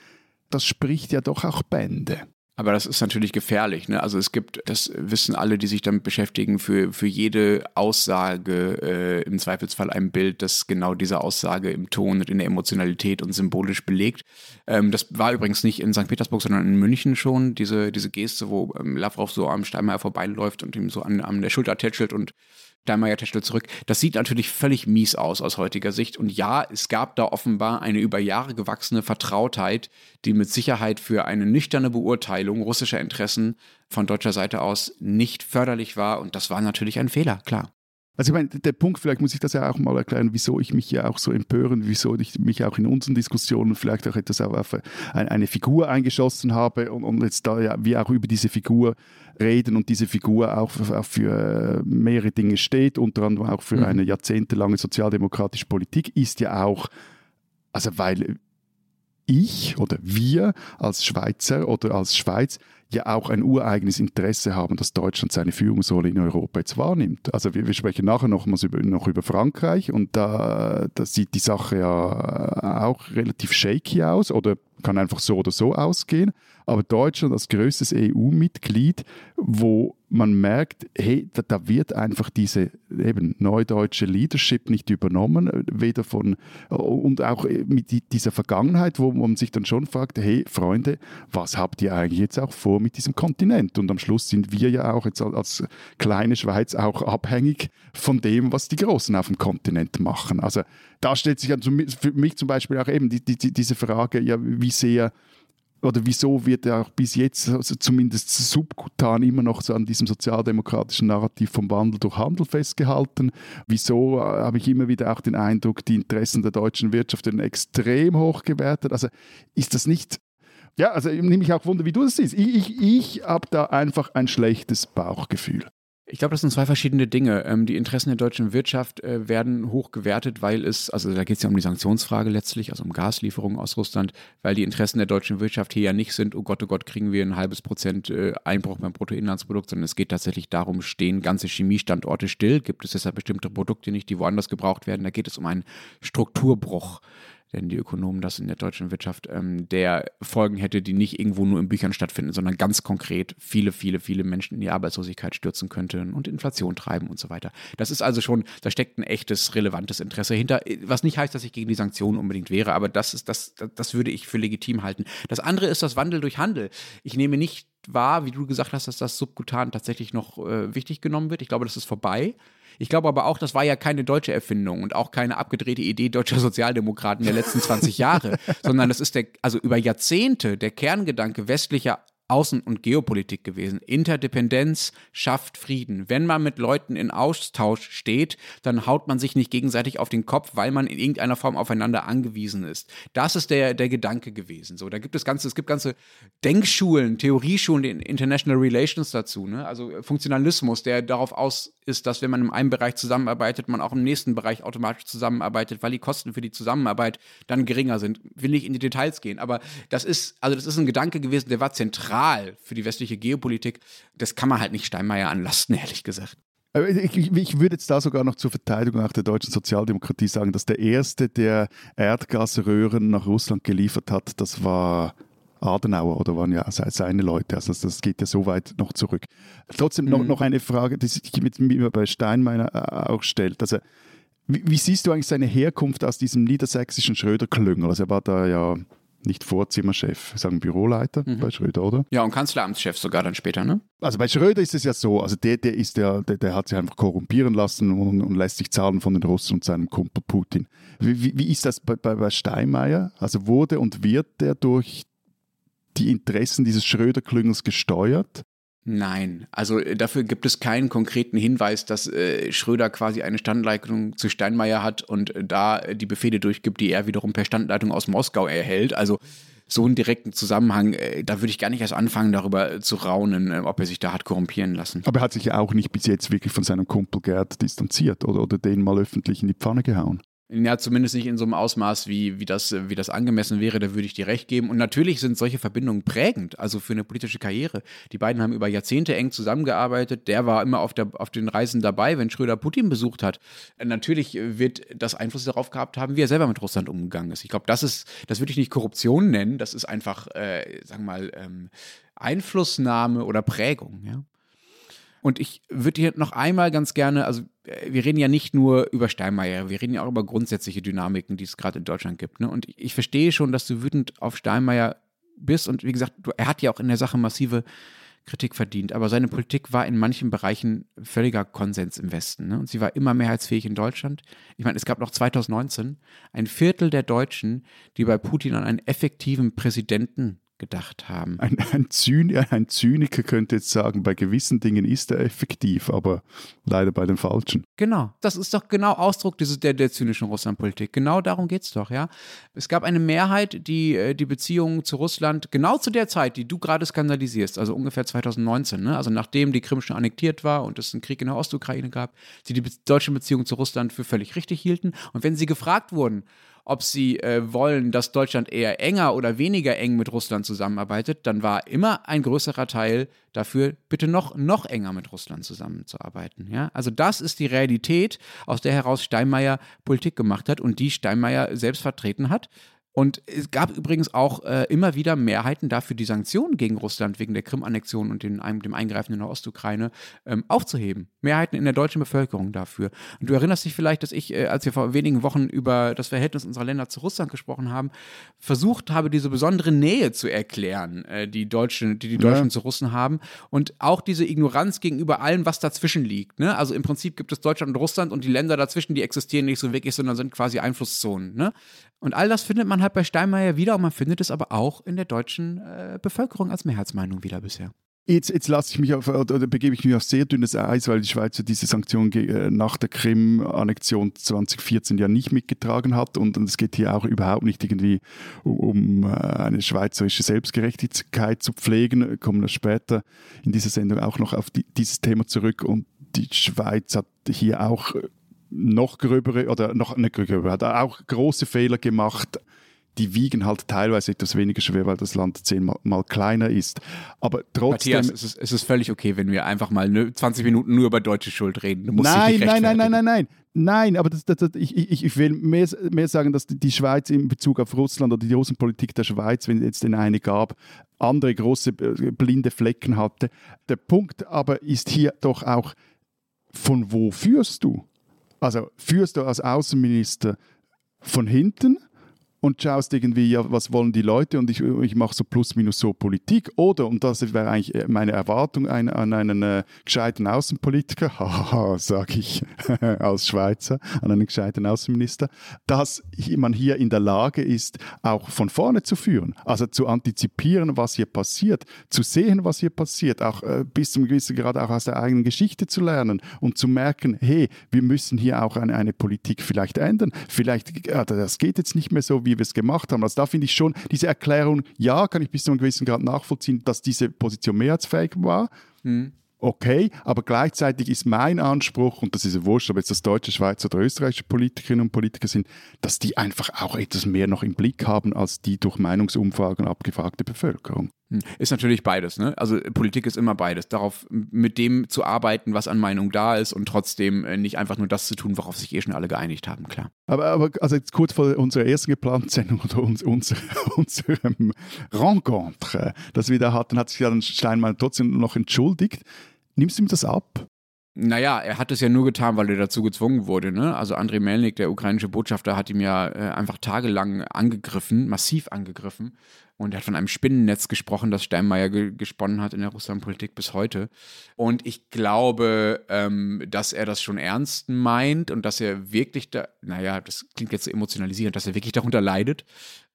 das spricht ja doch auch Bände. Aber das ist natürlich gefährlich. Ne? Also es gibt, das wissen alle, die sich damit beschäftigen, für, für jede Aussage äh, im Zweifelsfall ein Bild, das genau diese Aussage im Ton und in der Emotionalität und symbolisch belegt. Ähm, das war übrigens nicht in St. Petersburg, sondern in München schon, diese, diese Geste, wo ähm, Lavrov so am Steinmeier vorbeiläuft und ihm so an, an der Schulter tätschelt und Steinmeier tätschelt zurück. Das sieht natürlich völlig mies aus aus heutiger Sicht. Und ja, es gab da offenbar eine über Jahre gewachsene Vertrautheit, die mit Sicherheit für eine nüchterne Beurteilung russischer Interessen von deutscher Seite aus nicht förderlich war. Und das war natürlich ein Fehler, klar. Also ich meine, der Punkt, vielleicht muss ich das ja auch mal erklären, wieso ich mich ja auch so empören, wieso ich mich auch in unseren Diskussionen vielleicht auch etwas auf eine Figur eingeschossen habe und, und jetzt da ja wir auch über diese Figur reden und diese Figur auch, auch für mehrere Dinge steht, unter anderem auch für mhm. eine jahrzehntelange sozialdemokratische Politik, ist ja auch, also weil ich oder wir als Schweizer oder als Schweiz ja auch ein ureigenes Interesse haben, dass Deutschland seine Führungsrolle in Europa jetzt wahrnimmt. Also wir, wir sprechen nachher nochmals über, noch über Frankreich und da, da sieht die Sache ja auch relativ shaky aus oder kann einfach so oder so ausgehen. Aber Deutschland als größtes EU-Mitglied, wo man merkt, hey, da, da, wird einfach diese eben neudeutsche Leadership nicht übernommen, weder von und auch mit dieser Vergangenheit, wo man sich dann schon fragt, hey Freunde, was habt ihr eigentlich jetzt auch vor mit diesem Kontinent? Und am Schluss sind wir ja auch jetzt als kleine Schweiz auch abhängig von dem, was die Großen auf dem Kontinent machen. Also da stellt sich für mich zum Beispiel auch eben die, die, diese Frage, ja, wie sehr oder wieso wird er auch bis jetzt also zumindest subkutan immer noch so an diesem sozialdemokratischen Narrativ vom Wandel durch Handel festgehalten? Wieso äh, habe ich immer wieder auch den Eindruck, die Interessen der deutschen Wirtschaft werden extrem hoch gewertet? Also ist das nicht ja, also nehme ich auch Wunder, wie du das siehst. Ich, ich, ich habe da einfach ein schlechtes Bauchgefühl. Ich glaube, das sind zwei verschiedene Dinge. Ähm, die Interessen der deutschen Wirtschaft äh, werden hoch gewertet, weil es, also da geht es ja um die Sanktionsfrage letztlich, also um Gaslieferungen aus Russland, weil die Interessen der deutschen Wirtschaft hier ja nicht sind, oh Gott, oh Gott, kriegen wir ein halbes Prozent äh, Einbruch beim Bruttoinlandsprodukt, sondern es geht tatsächlich darum, stehen ganze Chemiestandorte still, gibt es deshalb bestimmte Produkte nicht, die woanders gebraucht werden. Da geht es um einen Strukturbruch denn die Ökonomen das in der deutschen Wirtschaft, ähm, der Folgen hätte, die nicht irgendwo nur in Büchern stattfinden, sondern ganz konkret viele, viele, viele Menschen in die Arbeitslosigkeit stürzen könnten und Inflation treiben und so weiter. Das ist also schon, da steckt ein echtes, relevantes Interesse hinter, was nicht heißt, dass ich gegen die Sanktionen unbedingt wäre, aber das ist, das, das würde ich für legitim halten. Das andere ist das Wandel durch Handel. Ich nehme nicht wahr, wie du gesagt hast, dass das subkutan tatsächlich noch äh, wichtig genommen wird. Ich glaube, das ist vorbei. Ich glaube aber auch, das war ja keine deutsche Erfindung und auch keine abgedrehte Idee deutscher Sozialdemokraten der letzten 20 Jahre, sondern das ist der, also über Jahrzehnte der Kerngedanke westlicher Außen- und Geopolitik gewesen. Interdependenz schafft Frieden. Wenn man mit Leuten in Austausch steht, dann haut man sich nicht gegenseitig auf den Kopf, weil man in irgendeiner Form aufeinander angewiesen ist. Das ist der, der Gedanke gewesen. So, da gibt es ganze, es gibt ganze Denkschulen, Theorieschulen, den International Relations dazu, ne? Also Funktionalismus, der darauf aus ist, dass wenn man in einem Bereich zusammenarbeitet, man auch im nächsten Bereich automatisch zusammenarbeitet, weil die Kosten für die Zusammenarbeit dann geringer sind. Will nicht in die Details gehen, aber das ist, also das ist ein Gedanke gewesen, der war zentral für die westliche Geopolitik. Das kann man halt nicht Steinmeier anlasten, ehrlich gesagt. Ich, ich, würde jetzt da sogar noch zur Verteidigung auch der deutschen Sozialdemokratie sagen, dass der erste, der Erdgasröhren nach Russland geliefert hat, das war Adenauer oder waren ja seine Leute. Also das geht ja so weit noch zurück. Trotzdem mhm. noch, noch eine Frage, die sich mit mir bei Steinmeier äh, auch stellt. Also wie, wie, siehst du eigentlich seine Herkunft aus diesem niedersächsischen Schröder-Klüngel? Also er war da ja nicht Vorzimmerchef, sagen Büroleiter mhm. bei Schröder, oder? Ja, und Kanzleramtschef sogar dann später, ne? Also bei Schröder ist es ja so, also der, der ist ja, der, der hat sich einfach korrumpieren lassen und, und, lässt sich zahlen von den Russen und seinem Kumpel Putin. Wie, wie, wie ist das bei, bei, bei Steinmeier? Also wurde und wird der durch die Interessen dieses Schröder-Klüngels gesteuert? Nein, also äh, dafür gibt es keinen konkreten Hinweis, dass äh, Schröder quasi eine Standleitung zu Steinmeier hat und äh, da die Befehle durchgibt, die er wiederum per Standleitung aus Moskau erhält. Also so einen direkten Zusammenhang, äh, da würde ich gar nicht erst anfangen, darüber zu raunen, äh, ob er sich da hat korrumpieren lassen. Aber er hat sich ja auch nicht bis jetzt wirklich von seinem Kumpel Gerd distanziert oder, oder den mal öffentlich in die Pfanne gehauen. Ja, zumindest nicht in so einem Ausmaß, wie, wie, das, wie das angemessen wäre, da würde ich dir recht geben. Und natürlich sind solche Verbindungen prägend, also für eine politische Karriere. Die beiden haben über Jahrzehnte eng zusammengearbeitet. Der war immer auf, der, auf den Reisen dabei, wenn Schröder Putin besucht hat. Natürlich wird das Einfluss darauf gehabt haben, wie er selber mit Russland umgegangen ist. Ich glaube, das ist, das würde ich nicht Korruption nennen, das ist einfach, äh, sagen wir mal, ähm, Einflussnahme oder Prägung, ja. Und ich würde hier noch einmal ganz gerne, also äh, wir reden ja nicht nur über Steinmeier, wir reden ja auch über grundsätzliche Dynamiken, die es gerade in Deutschland gibt. Ne? Und ich verstehe schon, dass du wütend auf Steinmeier bist. Und wie gesagt, du, er hat ja auch in der Sache massive Kritik verdient. Aber seine Politik war in manchen Bereichen völliger Konsens im Westen. Ne? Und sie war immer mehrheitsfähig in Deutschland. Ich meine, es gab noch 2019 ein Viertel der Deutschen, die bei Putin an einen effektiven Präsidenten gedacht haben. Ein, ein, Zyniker, ein, Zyniker könnte jetzt sagen, bei gewissen Dingen ist er effektiv, aber leider bei den falschen. Genau, das ist doch genau Ausdruck dieses, der, der zynischen Russlandpolitik. Genau darum geht es doch, ja. Es gab eine Mehrheit, die äh, die Beziehungen zu Russland genau zu der Zeit, die du gerade skandalisierst, also ungefähr 2019, ne? also nachdem die Krim schon annektiert war und es einen Krieg in der Ostukraine gab, die die deutschen Beziehungen zu Russland für völlig richtig hielten. Und wenn sie gefragt wurden, ob sie äh, wollen, dass Deutschland eher enger oder weniger eng mit Russland zusammenarbeitet, dann war immer ein größerer Teil dafür, bitte noch, noch enger mit Russland zusammenzuarbeiten. Ja? Also das ist die Realität, aus der heraus Steinmeier Politik gemacht hat und die Steinmeier selbst vertreten hat. Und es gab übrigens auch äh, immer wieder Mehrheiten dafür, die Sanktionen gegen Russland wegen der Krim-Annexion und den, dem Eingreifen in der Ostukraine ähm, aufzuheben. Mehrheiten in der deutschen Bevölkerung dafür. Und du erinnerst dich vielleicht, dass ich, äh, als wir vor wenigen Wochen über das Verhältnis unserer Länder zu Russland gesprochen haben, versucht habe, diese besondere Nähe zu erklären, äh, die, Deutschen, die die Deutschen ja. zu Russen haben. Und auch diese Ignoranz gegenüber allem, was dazwischen liegt. Ne? Also im Prinzip gibt es Deutschland und Russland und die Länder dazwischen, die existieren nicht so wirklich, sondern sind quasi Einflusszonen. Ne? Und all das findet man halt bei Steinmeier wieder und man findet es aber auch in der deutschen äh, Bevölkerung als Mehrheitsmeinung wieder bisher. Jetzt, jetzt lasse ich mich auf, oder begebe ich mich auf sehr dünnes Eis, weil die Schweiz diese Sanktionen äh, nach der Krim-Annexion 2014 ja nicht mitgetragen hat. Und, und, es geht hier auch überhaupt nicht irgendwie um, äh, eine schweizerische Selbstgerechtigkeit zu pflegen. Wir kommen wir später in dieser Sendung auch noch auf die, dieses Thema zurück. Und die Schweiz hat hier auch noch gröbere oder noch nicht gröbere, hat auch große Fehler gemacht. Die wiegen halt teilweise etwas weniger schwer, weil das Land zehnmal mal kleiner ist. Aber trotzdem. Matthias, es ist, es ist völlig okay, wenn wir einfach mal 20 Minuten nur über deutsche Schuld reden. nein, nein, nein, nein, nein, nein. Nein, aber das, das, das, ich, ich, ich, will mehr, mehr sagen, dass die Schweiz in Bezug auf Russland oder die Außenpolitik der Schweiz, wenn es jetzt den eine gab, andere große äh, blinde Flecken hatte. Der Punkt aber ist hier doch auch, von wo führst du? Also führst du als Außenminister von hinten und schaust irgendwie, ja, was wollen die Leute? Und ich, ich mache so plus minus so Politik. Oder, und das wäre eigentlich meine Erwartung ein, an einen äh, gescheiten Außenpolitiker, sage ich. Als Schweizer, an einen gescheiten Außenminister, dass man hier in der Lage ist, auch von vorne zu führen. Also zu antizipieren, was hier passiert, zu sehen, was hier passiert, auch äh, bis zum gewissen Grad auch aus der eigenen Geschichte zu lernen. Und zu merken, hey, wir müssen hier auch eine, eine Politik vielleicht ändern. Vielleicht, ja, das geht jetzt nicht mehr so, wie wir es gemacht haben. Also da finde ich schon diese Erklärung, ja, kann ich bis zu einem gewissen Grad nachvollziehen, dass diese Position mehrheitsfähig war. Mhm. Okay, aber gleichzeitig ist mein Anspruch, und das ist ja wurscht, ob jetzt das deutsche, Schweizer oder österreichische Politikerinnen und Politiker sind, dass die einfach auch etwas mehr noch im Blick haben als die durch Meinungsumfragen abgefragte Bevölkerung. Hm. Ist natürlich beides, ne? Also Politik ist immer beides. Darauf mit dem zu arbeiten, was an Meinung da ist und trotzdem äh, nicht einfach nur das zu tun, worauf sich eh schon alle geeinigt haben, klar. Aber, aber also jetzt kurz vor unserer ersten geplanten Sendung oder uns, unser, unserem Rencontre, das wir da hatten, hat sich dann Steinmeier trotzdem noch entschuldigt. Nimmst du ihm das ab? Naja, er hat es ja nur getan, weil er dazu gezwungen wurde. Ne? Also Andrei Melnik, der ukrainische Botschafter, hat ihm ja äh, einfach tagelang angegriffen, massiv angegriffen. Und er hat von einem Spinnennetz gesprochen, das Steinmeier ge gesponnen hat in der Russlandpolitik bis heute. Und ich glaube, ähm, dass er das schon ernst meint und dass er wirklich da, naja, das klingt jetzt so emotionalisierend, dass er wirklich darunter leidet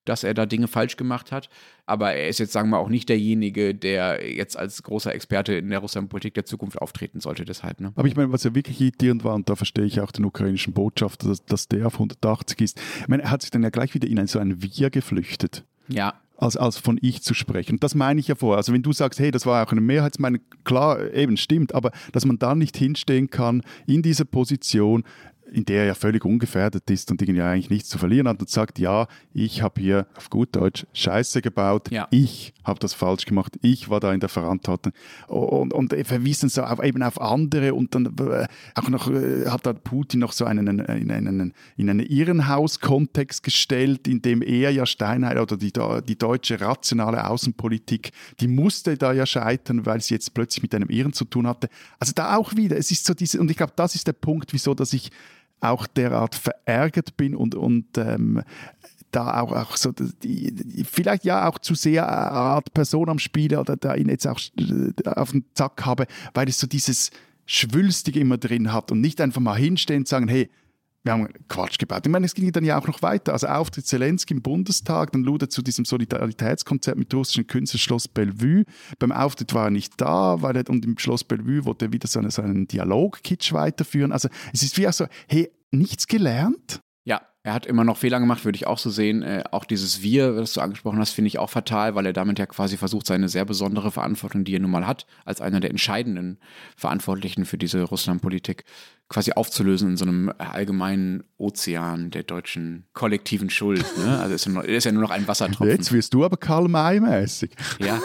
dass er da Dinge falsch gemacht hat. Aber er ist jetzt, sagen wir auch nicht derjenige, der jetzt als großer Experte in der Russlandpolitik der Zukunft auftreten sollte, deshalb. Ne? Aber ich meine, was ja wirklich irritierend war, und da verstehe ich auch den ukrainischen Botschafter, dass, dass der auf 180 ist. Ich meine, er hat sich dann ja gleich wieder in so ein Wir geflüchtet. Ja. Als, als von ich zu sprechen. Das meine ich ja vorher. Also wenn du sagst, hey, das war auch eine Mehrheitsmeinung, klar, eben stimmt, aber dass man dann nicht hinstehen kann in dieser Position, in der er ja völlig ungefährdet ist und irgendwie eigentlich nichts zu verlieren hat und sagt, ja, ich habe hier auf gut Deutsch Scheiße gebaut, ja. ich habe das falsch gemacht, ich war da in der Verantwortung und, und verwiesen so auf, eben auf andere und dann äh, auch noch äh, hat da Putin noch so einen, in einen, in einen Irrenhaus-Kontext gestellt, in dem er ja Steinheimer oder die, die deutsche rationale Außenpolitik, die musste da ja scheitern, weil sie jetzt plötzlich mit einem Irren zu tun hatte. Also da auch wieder, es ist so diese, und ich glaube, das ist der Punkt, wieso, dass ich auch derart verärgert bin und, und ähm, da auch, auch so, die, vielleicht ja auch zu sehr eine Art Person am Spiel oder da ihn jetzt auch äh, auf den Zack habe, weil es so dieses Schwülstige immer drin hat und nicht einfach mal hinstehen und sagen, hey, wir haben Quatsch gebaut. Ich meine, es ging dann ja auch noch weiter. Also Auftritt Zelensky im Bundestag, dann lud er zu diesem Solidaritätskonzert mit russischen Künstlern Schloss Bellevue. Beim Auftritt war er nicht da, weil er und im Schloss Bellevue wollte er wieder so einen, so einen Dialog-Kitsch weiterführen. Also es ist wie auch so, hey, nichts gelernt? Ja, er hat immer noch Fehler gemacht, würde ich auch so sehen. Äh, auch dieses Wir, das du angesprochen hast, finde ich auch fatal, weil er damit ja quasi versucht, seine sehr besondere Verantwortung, die er nun mal hat, als einer der entscheidenden Verantwortlichen für diese Russlandpolitik, quasi aufzulösen in so einem allgemeinen Ozean der deutschen kollektiven Schuld. Ne? Also ist ja, nur, ist ja nur noch ein Wassertropfen. Jetzt wirst du aber Karl May-mäßig. Ja,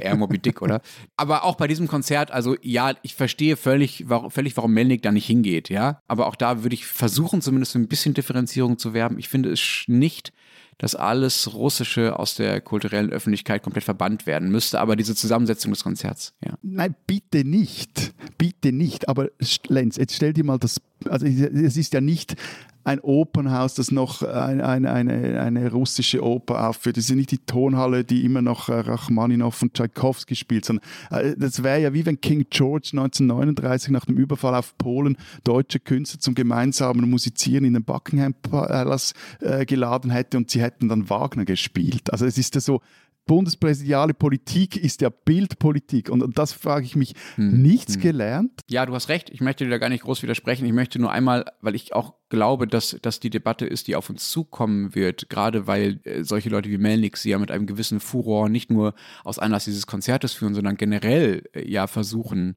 eher Moby Dick, oder? Aber auch bei diesem Konzert, also ja, ich verstehe völlig, warum, völlig, warum Melnik da nicht hingeht, ja. Aber auch da würde ich versuchen, zumindest ein bisschen Differenzierung zu werben. Ich finde es nicht dass alles Russische aus der kulturellen Öffentlichkeit komplett verbannt werden müsste, aber diese Zusammensetzung des Konzerts, ja. Nein, bitte nicht. Bitte nicht. Aber Lenz, jetzt stell dir mal das, also es ist ja nicht ein Opernhaus, das noch ein, ein, eine, eine russische Oper aufführt. Das ist nicht die Tonhalle, die immer noch äh, Rachmaninow und Tchaikovsky spielt, sondern äh, das wäre ja wie wenn King George 1939 nach dem Überfall auf Polen deutsche Künstler zum gemeinsamen Musizieren in den Buckingham Palace äh, geladen hätte und sie hätten dann Wagner gespielt. Also es ist ja so, bundespräsidiale Politik ist ja Bildpolitik. Und, das frage ich mich, hm. nichts hm. gelernt? Ja, du hast recht. Ich möchte dir da gar nicht groß widersprechen. Ich möchte nur einmal, weil ich auch glaube, dass das die Debatte ist, die auf uns zukommen wird, gerade weil äh, solche Leute wie Melnik sie ja mit einem gewissen Furor nicht nur aus Anlass dieses Konzertes führen, sondern generell äh, ja versuchen,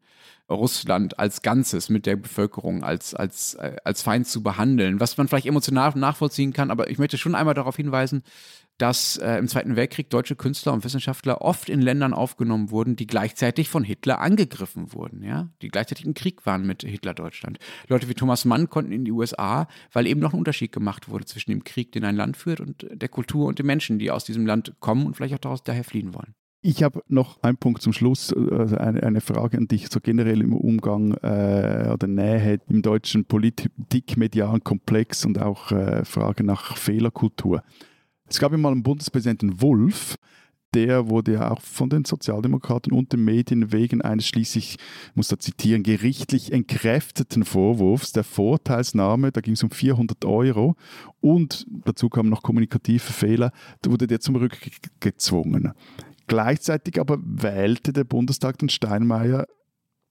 Russland als Ganzes mit der Bevölkerung als, als, äh, als Feind zu behandeln, was man vielleicht emotional nachvollziehen kann, aber ich möchte schon einmal darauf hinweisen, dass äh, im Zweiten Weltkrieg deutsche Künstler und Wissenschaftler oft in Ländern aufgenommen wurden, die gleichzeitig von Hitler angegriffen wurden, ja, die gleichzeitig im Krieg waren mit Hitler-Deutschland. Leute wie Thomas Mann konnten in die USA, weil eben noch ein Unterschied gemacht wurde zwischen dem Krieg, den ein Land führt, und der Kultur und den Menschen, die aus diesem Land kommen und vielleicht auch daraus daher fliehen wollen. Ich habe noch einen Punkt zum Schluss, also eine, eine, Frage an dich, so generell im Umgang äh, oder Nähe im deutschen Politik-medialen Komplex und auch äh, Frage nach Fehlerkultur. Es gab ja mal einen Bundespräsidenten Wulff, der wurde ja auch von den Sozialdemokraten und den Medien wegen eines schließlich, ich muss da zitieren, gerichtlich entkräfteten Vorwurfs der Vorteilsnahme, da ging es um 400 Euro und dazu kamen noch kommunikative Fehler, da wurde der zum Rückgezwungen. Gleichzeitig aber wählte der Bundestag den Steinmeier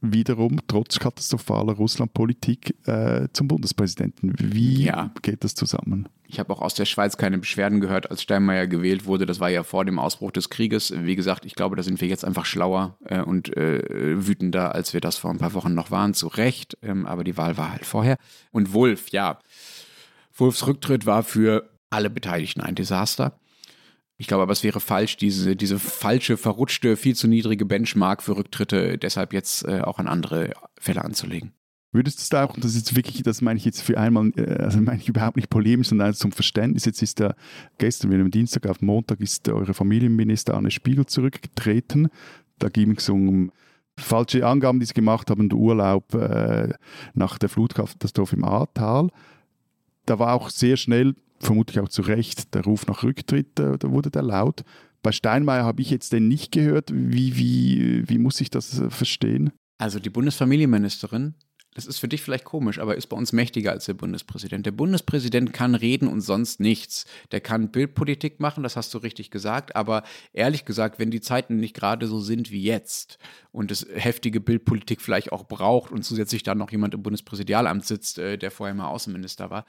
wiederum trotz katastrophaler Russlandpolitik äh, zum Bundespräsidenten. Wie ja. geht das zusammen? Ich habe auch aus der Schweiz keine Beschwerden gehört, als Steinmeier gewählt wurde. Das war ja vor dem Ausbruch des Krieges. Wie gesagt, ich glaube, da sind wir jetzt einfach schlauer äh, und äh, wütender, als wir das vor ein paar Wochen noch waren. Zu Recht, ähm, aber die Wahl war halt vorher. Und Wolf, ja. Wolfs Rücktritt war für alle Beteiligten ein Desaster. Ich glaube aber, es wäre falsch, diese, diese falsche, verrutschte, viel zu niedrige Benchmark für Rücktritte deshalb jetzt äh, auch an andere Fälle anzulegen. Würdest du da auch, und das ist wirklich, das meine ich jetzt für einmal, äh, also meine ich überhaupt nicht polemisch, sondern zum Verständnis. Jetzt ist der, gestern, wir am Dienstag auf Montag, ist eure Familienminister Anne Spiegel zurückgetreten. Da ging es um falsche Angaben, die sie gemacht haben, der Urlaub äh, nach der Flutkatastrophe im Ahrtal. Da war auch sehr schnell vermutlich auch zu Recht, der Ruf nach Rücktritt, äh, da wurde der laut. Bei Steinmeier habe ich jetzt den nicht gehört. Wie, wie, wie muss ich das äh, verstehen? Also die Bundesfamilienministerin, das ist für dich vielleicht komisch, aber ist bei uns mächtiger als der Bundespräsident. Der Bundespräsident kann reden und sonst nichts. Der kann Bildpolitik machen, das hast du richtig gesagt, aber ehrlich gesagt, wenn die Zeiten nicht gerade so sind wie jetzt und es heftige Bildpolitik vielleicht auch braucht und zusätzlich dann noch jemand im Bundespräsidialamt sitzt, äh, der vorher mal Außenminister war,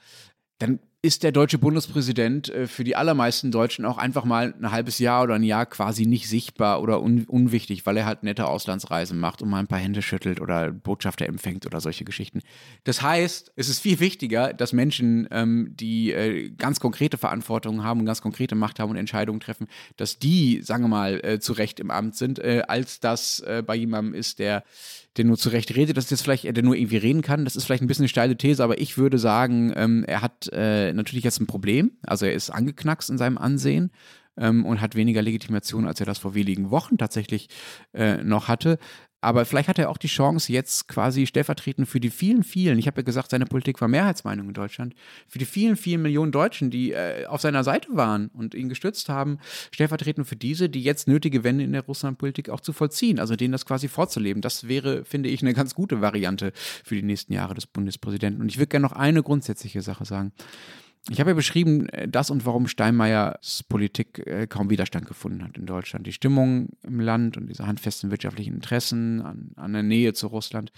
dann ist der deutsche Bundespräsident äh, für die allermeisten Deutschen auch einfach mal ein halbes Jahr oder ein Jahr quasi nicht sichtbar oder un unwichtig, weil er halt nette Auslandsreisen macht und mal ein paar Hände schüttelt oder Botschafter empfängt oder solche Geschichten. Das heißt, es ist viel wichtiger, dass Menschen, ähm, die äh, ganz konkrete Verantwortung haben und ganz konkrete Macht haben und Entscheidungen treffen, dass die, sagen wir mal, äh, zu Recht im Amt sind, äh, als das äh, bei jemandem ist, der der nur zurecht redet, dass jetzt vielleicht, der nur irgendwie reden kann. Das ist vielleicht ein bisschen eine steile These, aber ich würde sagen, ähm, er hat äh, natürlich jetzt ein Problem. Also er ist angeknackst in seinem Ansehen ähm, und hat weniger Legitimation, als er das vor wenigen Wochen tatsächlich äh, noch hatte. Aber vielleicht hat er auch die Chance, jetzt quasi stellvertretend für die vielen, vielen, ich habe ja gesagt, seine Politik war Mehrheitsmeinung in Deutschland, für die vielen, vielen Millionen Deutschen, die äh, auf seiner Seite waren und ihn gestützt haben, stellvertretend für diese, die jetzt nötige Wende in der Russlandpolitik auch zu vollziehen, also denen das quasi vorzuleben. Das wäre, finde ich, eine ganz gute Variante für die nächsten Jahre des Bundespräsidenten. Und ich würde gerne noch eine grundsätzliche Sache sagen. Ich habe ja beschrieben, äh, das und warum Steinmeiers Politik äh, kaum Widerstand gefunden hat in Deutschland. Die Stimmung im Land und diese handfesten wirtschaftlichen Interessen an, an der Nähe zu Russland.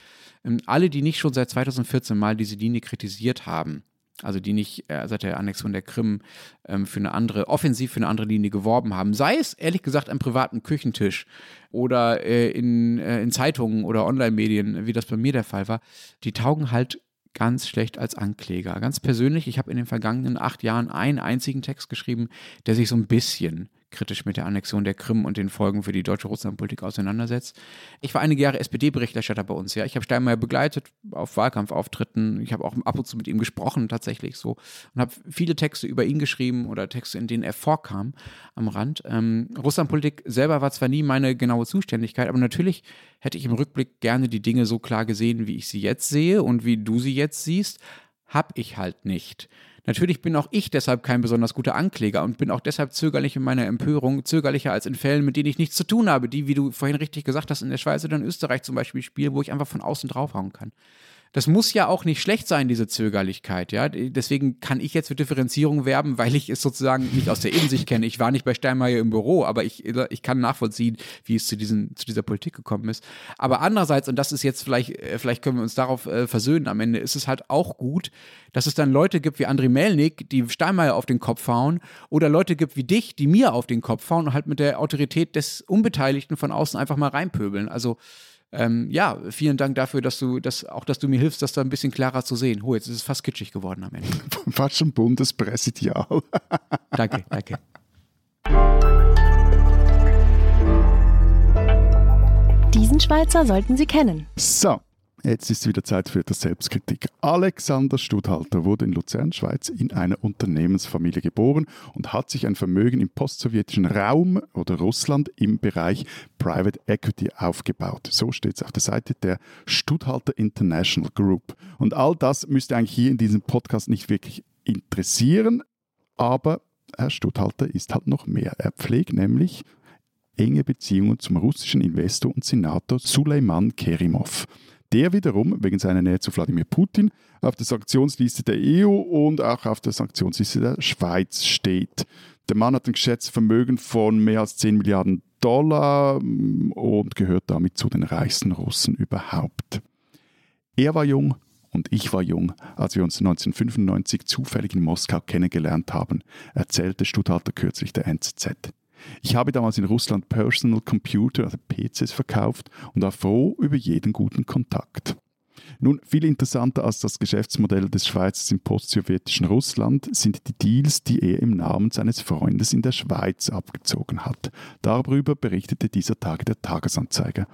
Ähm, alle, die nicht schon seit 2014 mal diese Linie kritisiert haben, also die nicht äh, seit der Annexion der Krim ähm, für eine andere, offensiv für eine andere Linie geworben haben, sei es ehrlich gesagt am privaten Küchentisch oder in, in Zeitungen oder Online-Medien, wie das bei mir der Fall war, die taugen halt ganz schlecht als Ankläger. Ganz persönlich, ich habe in den vergangenen acht Jahren einen einzigen Text geschrieben, der sich so ein bisschen kritisch mit der Annexion der Krim und den Folgen für die deutsche Russlandpolitik auseinandersetzt. Ich war einige Jahre SPD-Berichterstatter bei uns, ja. Ich habe Steinmeier begleitet auf Wahlkampfauftritten. Ich habe auch ab und zu mit ihm gesprochen, tatsächlich so. Und habe viele Texte über ihn geschrieben oder Texte, in denen er vorkam am Rand. Ähm, Russlandpolitik selber war zwar nie meine genaue Zuständigkeit, aber natürlich hätte ich im Rückblick gerne die Dinge so klar gesehen, wie ich sie jetzt sehe und wie du sie jetzt siehst. Hab ich halt nicht. Natürlich bin auch ich deshalb kein besonders guter Ankläger und bin auch deshalb zögerlich in meiner Empörung, zögerlicher als in Fällen, mit denen ich nichts zu tun habe, die, wie du vorhin richtig gesagt hast, in der Schweiz oder in Österreich zum Beispiel spielen, wo ich einfach von außen draufhauen kann das muss ja auch nicht schlecht sein, diese Zögerlichkeit, ja. Deswegen kann ich jetzt für Differenzierung werben, weil ich es sozusagen nicht aus der Innensicht kenne. Ich war nicht bei Steinmeier im Büro, aber ich, ich kann nachvollziehen, wie es zu, diesen, zu dieser Politik gekommen ist. Aber andererseits, und das ist jetzt vielleicht, äh, vielleicht können wir uns darauf äh, versöhnen am Ende, ist es halt auch gut, dass es dann Leute gibt wie André Melnik, die Steinmeier auf den Kopf hauen, oder Leute gibt wie dich, die mir auf den Kopf hauen und halt mit der Autorität des Unbeteiligten von außen einfach mal reinpöbeln. Also ähm, ja, vielen Dank dafür, dass du, dass, auch dass du mir hilfst, das da ein bisschen klarer zu sehen. Oh, jetzt ist es fast kitschig geworden am Ende. Fast schon Bundespräsidial. danke, danke. Diesen Schweizer sollten Sie kennen. So, Jetzt ist wieder Zeit für die Selbstkritik. Alexander Studhalter wurde in Luzern, Schweiz, in einer Unternehmensfamilie geboren und hat sich ein Vermögen im postsowjetischen Raum oder Russland im Bereich Private Equity aufgebaut. So steht es auf der Seite der Studhalter International Group. Und all das müsste eigentlich hier in diesem Podcast nicht wirklich interessieren, aber Herr Studhalter ist halt noch mehr. Er pflegt nämlich enge Beziehungen zum russischen Investor und Senator Suleiman Kerimov. Der wiederum, wegen seiner Nähe zu Wladimir Putin, auf der Sanktionsliste der EU und auch auf der Sanktionsliste der Schweiz steht. Der Mann hat ein geschätztes Vermögen von mehr als 10 Milliarden Dollar mm, und gehört damit zu den reichsten Russen überhaupt. Er war jung und ich war jung, als wir uns 1995 zufällig in Moskau kennengelernt haben, erzählte Stutthalter kürzlich der NZZ. Ich habe damals in Russland Personal Computer, also PCs, verkauft und war froh über jeden guten Kontakt. Nun, viel interessanter als das Geschäftsmodell des Schweizers im postsowjetischen Russland sind die Deals, die er im Namen seines Freundes in der Schweiz abgezogen hat. Darüber berichtete dieser Tag der Tagesanzeiger.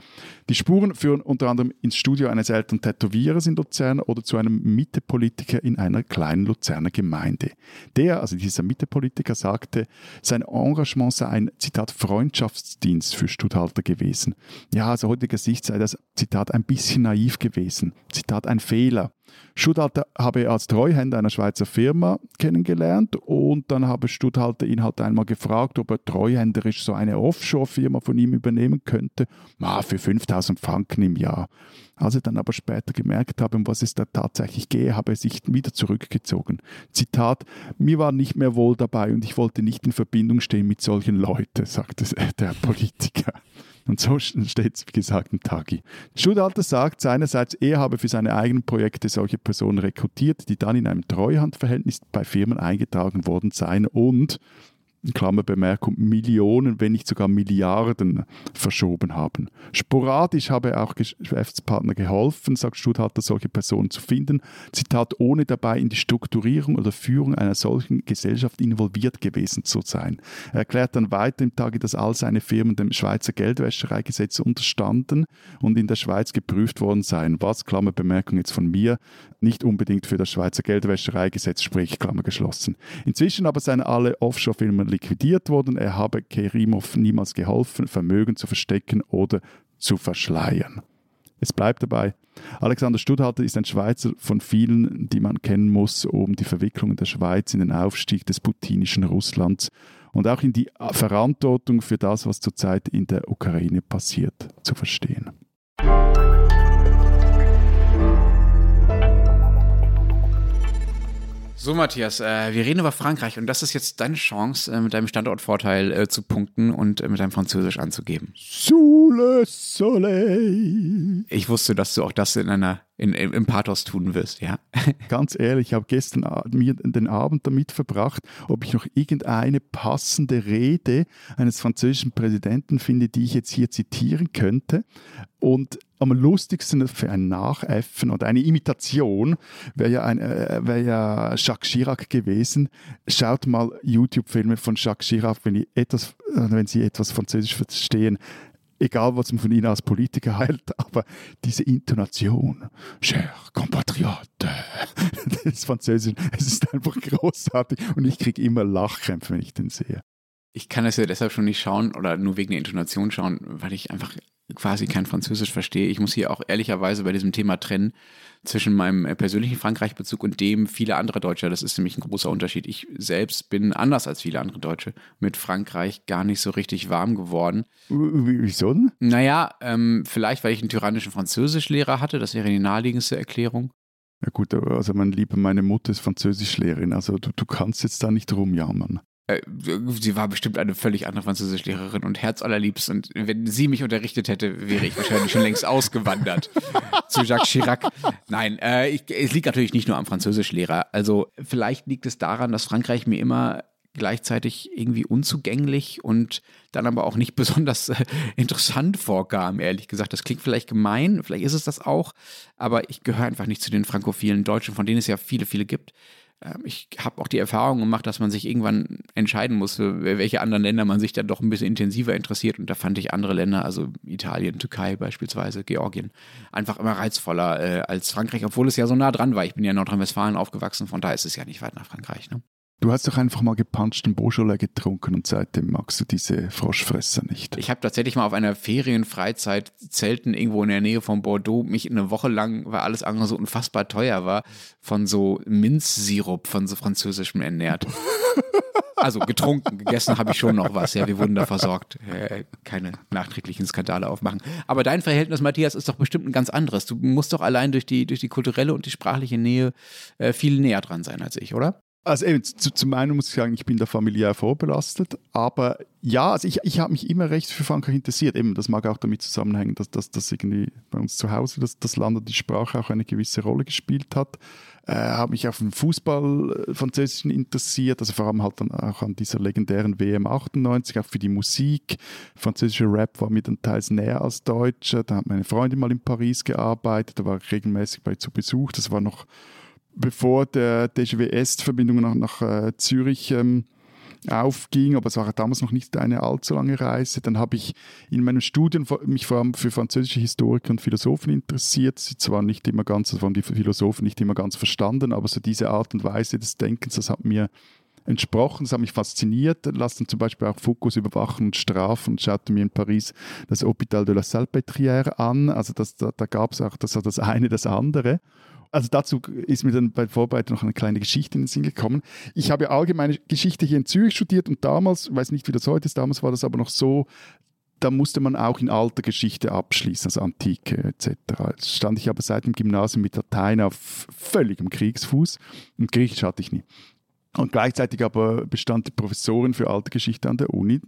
Die Spuren führen unter anderem ins Studio eines älteren Tätowierers in Luzern oder zu einem Mittepolitiker in einer kleinen Luzerner Gemeinde. Der, also dieser Mittepolitiker, sagte, sein Engagement sei ein, Zitat, Freundschaftsdienst für Stutthalter gewesen. Ja, aus heutiger Sicht sei das, Zitat, ein bisschen naiv gewesen. Zitat, ein Fehler. Stutthalter habe er als Treuhänder einer Schweizer Firma kennengelernt und dann habe Stutthalter ihn halt einmal gefragt, ob er treuhänderisch so eine Offshore-Firma von ihm übernehmen könnte. Ah, für 5000 Franken im Jahr. Als er dann aber später gemerkt habe, um was es da tatsächlich gehe, habe er sich wieder zurückgezogen. Zitat, mir war nicht mehr wohl dabei und ich wollte nicht in Verbindung stehen mit solchen Leuten, sagte der Politiker. Und so steht es, wie gesagt, im Tagi. Schudalter sagt seinerseits, er habe für seine eigenen Projekte solche Personen rekrutiert, die dann in einem Treuhandverhältnis bei Firmen eingetragen worden seien und Klammerbemerkung, Millionen, wenn nicht sogar Milliarden verschoben haben. Sporadisch habe auch Geschäftspartner geholfen, sagt Stutthalter, solche Personen zu finden. Zitat, ohne dabei in die Strukturierung oder Führung einer solchen Gesellschaft involviert gewesen zu sein. Er erklärt dann weiter im Tage, dass all seine Firmen dem Schweizer Geldwäschereigesetz unterstanden und in der Schweiz geprüft worden seien, was, Klammerbemerkung jetzt von mir, nicht unbedingt für das Schweizer Geldwäschereigesetz spricht, Klammer geschlossen. Inzwischen aber seien alle Offshore-Firmen liquidiert worden. Er habe Kerimov niemals geholfen, Vermögen zu verstecken oder zu verschleiern. Es bleibt dabei, Alexander Studhalter ist ein Schweizer von vielen, die man kennen muss, um die Verwicklungen der Schweiz in den Aufstieg des putinischen Russlands und auch in die Verantwortung für das, was zurzeit in der Ukraine passiert, zu verstehen. So, Matthias, äh, wir reden über Frankreich und das ist jetzt deine Chance, äh, mit deinem Standortvorteil äh, zu punkten und mit deinem Französisch anzugeben. Sous le soleil. Ich wusste, dass du auch das in einer in, in, im Pathos tun wirst, ja. Ganz ehrlich, ich habe gestern mir den Abend damit verbracht, ob ich noch irgendeine passende Rede eines französischen Präsidenten finde, die ich jetzt hier zitieren könnte. Und am lustigsten für ein Nachäffen oder eine Imitation wäre ja, ein, äh, wär ja Jacques Chirac gewesen. Schaut mal YouTube-Filme von Jacques Chirac, wenn, etwas, äh, wenn Sie etwas Französisch verstehen. Egal, was man von Ihnen als Politiker hält, aber diese Intonation, cher compatriote, das Französisch, es ist einfach großartig und ich kriege immer Lachkrämpfe, wenn ich den sehe. Ich kann das ja deshalb schon nicht schauen oder nur wegen der Intonation schauen, weil ich einfach quasi kein Französisch verstehe. Ich muss hier auch ehrlicherweise bei diesem Thema trennen zwischen meinem äh, persönlichen Frankreich-Bezug und dem vieler anderer Deutscher. Das ist nämlich ein großer Unterschied. Ich selbst bin anders als viele andere Deutsche mit Frankreich gar nicht so richtig warm geworden. Wieso denn? Naja, ähm, vielleicht, weil ich einen tyrannischen Französischlehrer hatte. Das wäre die naheliegendste Erklärung. Ja gut, also mein Lieber, meine Mutter ist Französischlehrerin, also du, du kannst jetzt da nicht rumjammern. Äh, sie war bestimmt eine völlig andere Französischlehrerin und herzallerliebst. Und wenn sie mich unterrichtet hätte, wäre ich wahrscheinlich schon längst ausgewandert zu Jacques Chirac. Nein, äh, ich, es liegt natürlich nicht nur am Französischlehrer. Also vielleicht liegt es daran, dass Frankreich mir immer gleichzeitig irgendwie unzugänglich und dann aber auch nicht besonders äh, interessant vorkam, ehrlich gesagt. Das klingt vielleicht gemein, vielleicht ist es das auch, aber ich gehöre einfach nicht zu den frankophilen Deutschen, von denen es ja viele, viele gibt. Ähm, ich habe auch die Erfahrung gemacht, dass man sich irgendwann entscheiden muss, welche anderen Länder man sich dann doch ein bisschen intensiver interessiert. Und da fand ich andere Länder, also Italien, Türkei beispielsweise, Georgien, einfach immer reizvoller äh, als Frankreich, obwohl es ja so nah dran war. Ich bin ja in Nordrhein-Westfalen aufgewachsen, von da ist es ja nicht weit nach Frankreich. Ne? Du hast doch einfach mal gepanschten Beaujolais getrunken und seitdem magst du diese Froschfresser nicht. Ich habe tatsächlich mal auf einer Ferienfreizeit Zelten irgendwo in der Nähe von Bordeaux mich eine Woche lang, weil alles andere so unfassbar teuer war, von so Minzsirup von so französischem ernährt. Also getrunken, gegessen habe ich schon noch was. Ja, wir wurden da versorgt. Äh, keine nachträglichen Skandale aufmachen. Aber dein Verhältnis, Matthias, ist doch bestimmt ein ganz anderes. Du musst doch allein durch die, durch die kulturelle und die sprachliche Nähe äh, viel näher dran sein als ich, oder? Also eben, zu, zum einen muss ich sagen, ich bin da familiär vorbelastet, aber ja, also ich, ich habe mich immer recht für Frankreich interessiert. Eben, das mag auch damit zusammenhängen, dass das irgendwie bei uns zu Hause das, das Land und die Sprache auch eine gewisse Rolle gespielt hat. Äh, habe mich auf den Fußball äh, Französischen interessiert, also vor allem halt dann auch an dieser legendären WM 98, auch für die Musik. Französischer Rap war mir dann teils näher als deutscher. Da hat meine Freundin mal in Paris gearbeitet, da war ich regelmäßig bei zu Besuch. Das war noch bevor der DGW Est-Verbindung nach, nach äh, Zürich ähm, aufging, aber es war damals noch nicht eine allzu lange Reise. Dann habe ich in meinem Studium mich vor allem für französische Historiker und Philosophen interessiert. Sie zwar nicht immer ganz, waren die Philosophen nicht immer ganz verstanden, aber so diese Art und Weise des Denkens, das hat mir entsprochen, das hat mich fasziniert. Lass dann zum Beispiel auch Fokus überwachen und strafen und schaute mir in Paris das Hôpital de la Salpêtrière an. Also das, da, da gab es auch das, das eine, das andere. Also dazu ist mir dann bei der Vorbereitung noch eine kleine Geschichte in den Sinn gekommen. Ich habe ja allgemeine Geschichte hier in Zürich studiert und damals, ich weiß nicht, wie das heute ist, damals war das aber noch so, da musste man auch in alter Geschichte abschließen, also Antike etc. Jetzt stand ich aber seit dem Gymnasium mit Latein auf völligem Kriegsfuß und Griechisch hatte ich nie. Und gleichzeitig aber bestand die Professorin für alte Geschichte an der Uni,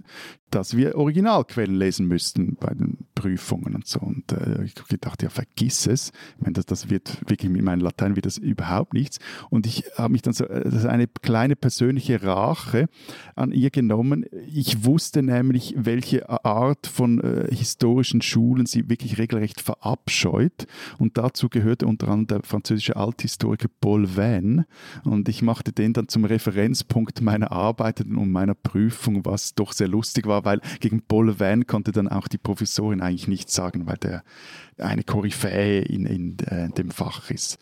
dass wir Originalquellen lesen müssten bei den Prüfungen und so. Und äh, ich gedacht, ja, vergiss es. Ich meine, das, das wird wirklich mit meinem Latein wird das überhaupt nichts. Und ich habe mich dann so, äh, das ist eine kleine persönliche Rache an ihr genommen. Ich wusste nämlich, welche Art von äh, historischen Schulen sie wirklich regelrecht verabscheut. Und dazu gehörte unter anderem der französische Althistoriker Paul Venn. Und ich machte den dann zum Referenzpunkt meiner Arbeiten und meiner Prüfung, was doch sehr lustig war, weil gegen Paul Van konnte dann auch die Professorin eigentlich nichts sagen, weil der eine Koryphäe in, in äh, dem Fach ist.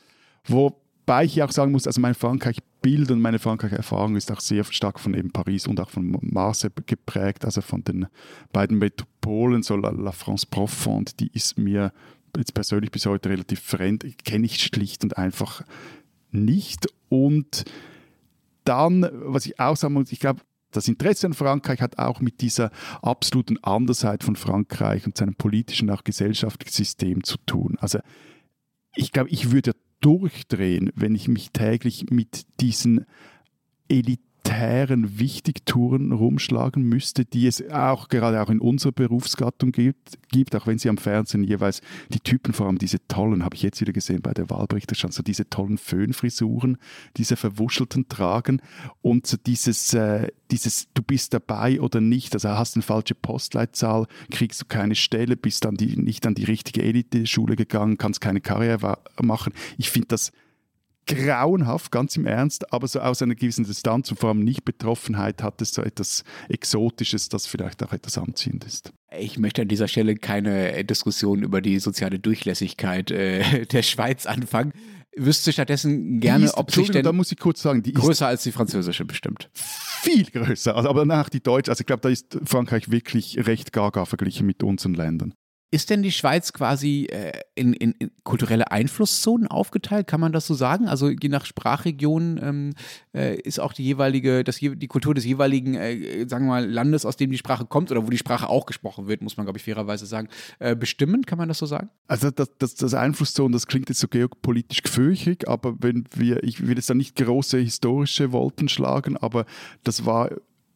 Wobei ich auch sagen muss, also mein Frankreich-Bild und meine Frankreich-Erfahrung ist auch sehr stark von eben Paris und auch von Marseille geprägt, also von den beiden Metropolen, so La, La France Profonde, die ist mir jetzt persönlich bis heute relativ fremd, kenne ich schlicht und einfach nicht. Und dann, was ich auch sagen muss, ich glaube, das Interesse an Frankreich hat auch mit dieser absoluten Andersheit von Frankreich und seinem politischen auch gesellschaftlichen System zu tun. Also ich glaube, ich würde durchdrehen, wenn ich mich täglich mit diesen Eliten elitären Wichtigtouren rumschlagen müsste, die es auch gerade auch in unserer Berufsgattung gibt, gibt, auch wenn sie am Fernsehen jeweils die Typen, vor allem diese tollen, habe ich jetzt wieder gesehen bei der Wahlberichterstattung, so diese tollen Föhnfrisuren, diese verwuschelten tragen und so dieses, äh, dieses, du bist dabei oder nicht, also hast eine falsche Postleitzahl, kriegst du keine Stelle, bist dann die, nicht an die richtige Elite-Schule gegangen, kannst keine Karriere machen. Ich finde das grauenhaft, ganz im Ernst, aber so aus einer gewissen Distanz und vor allem Nicht-Betroffenheit hat es so etwas Exotisches, das vielleicht auch etwas anziehend ist. Ich möchte an dieser Stelle keine Diskussion über die soziale Durchlässigkeit äh, der Schweiz anfangen. Wüsste stattdessen gerne, ist, ob sich denn da muss ich kurz sagen, die größer als die französische bestimmt. Viel größer, also, aber nach die deutsche. Also ich glaube, da ist Frankreich wirklich recht gaga verglichen mit unseren Ländern. Ist denn die Schweiz quasi äh, in, in, in, kulturelle Einflusszonen aufgeteilt? Kann man das so sagen? Also je nach Sprachregion ähm, äh, ist auch die jeweilige, das, die Kultur des jeweiligen, äh, sagen wir mal, Landes, aus dem die Sprache kommt oder wo die Sprache auch gesprochen wird, muss man, glaube ich, fairerweise sagen, äh, bestimmen? Kann man das so sagen? Also das, das, das Einflusszonen, das klingt jetzt so geopolitisch gefürchtig, aber wenn wir, ich will jetzt da nicht große historische Wolken schlagen, aber das war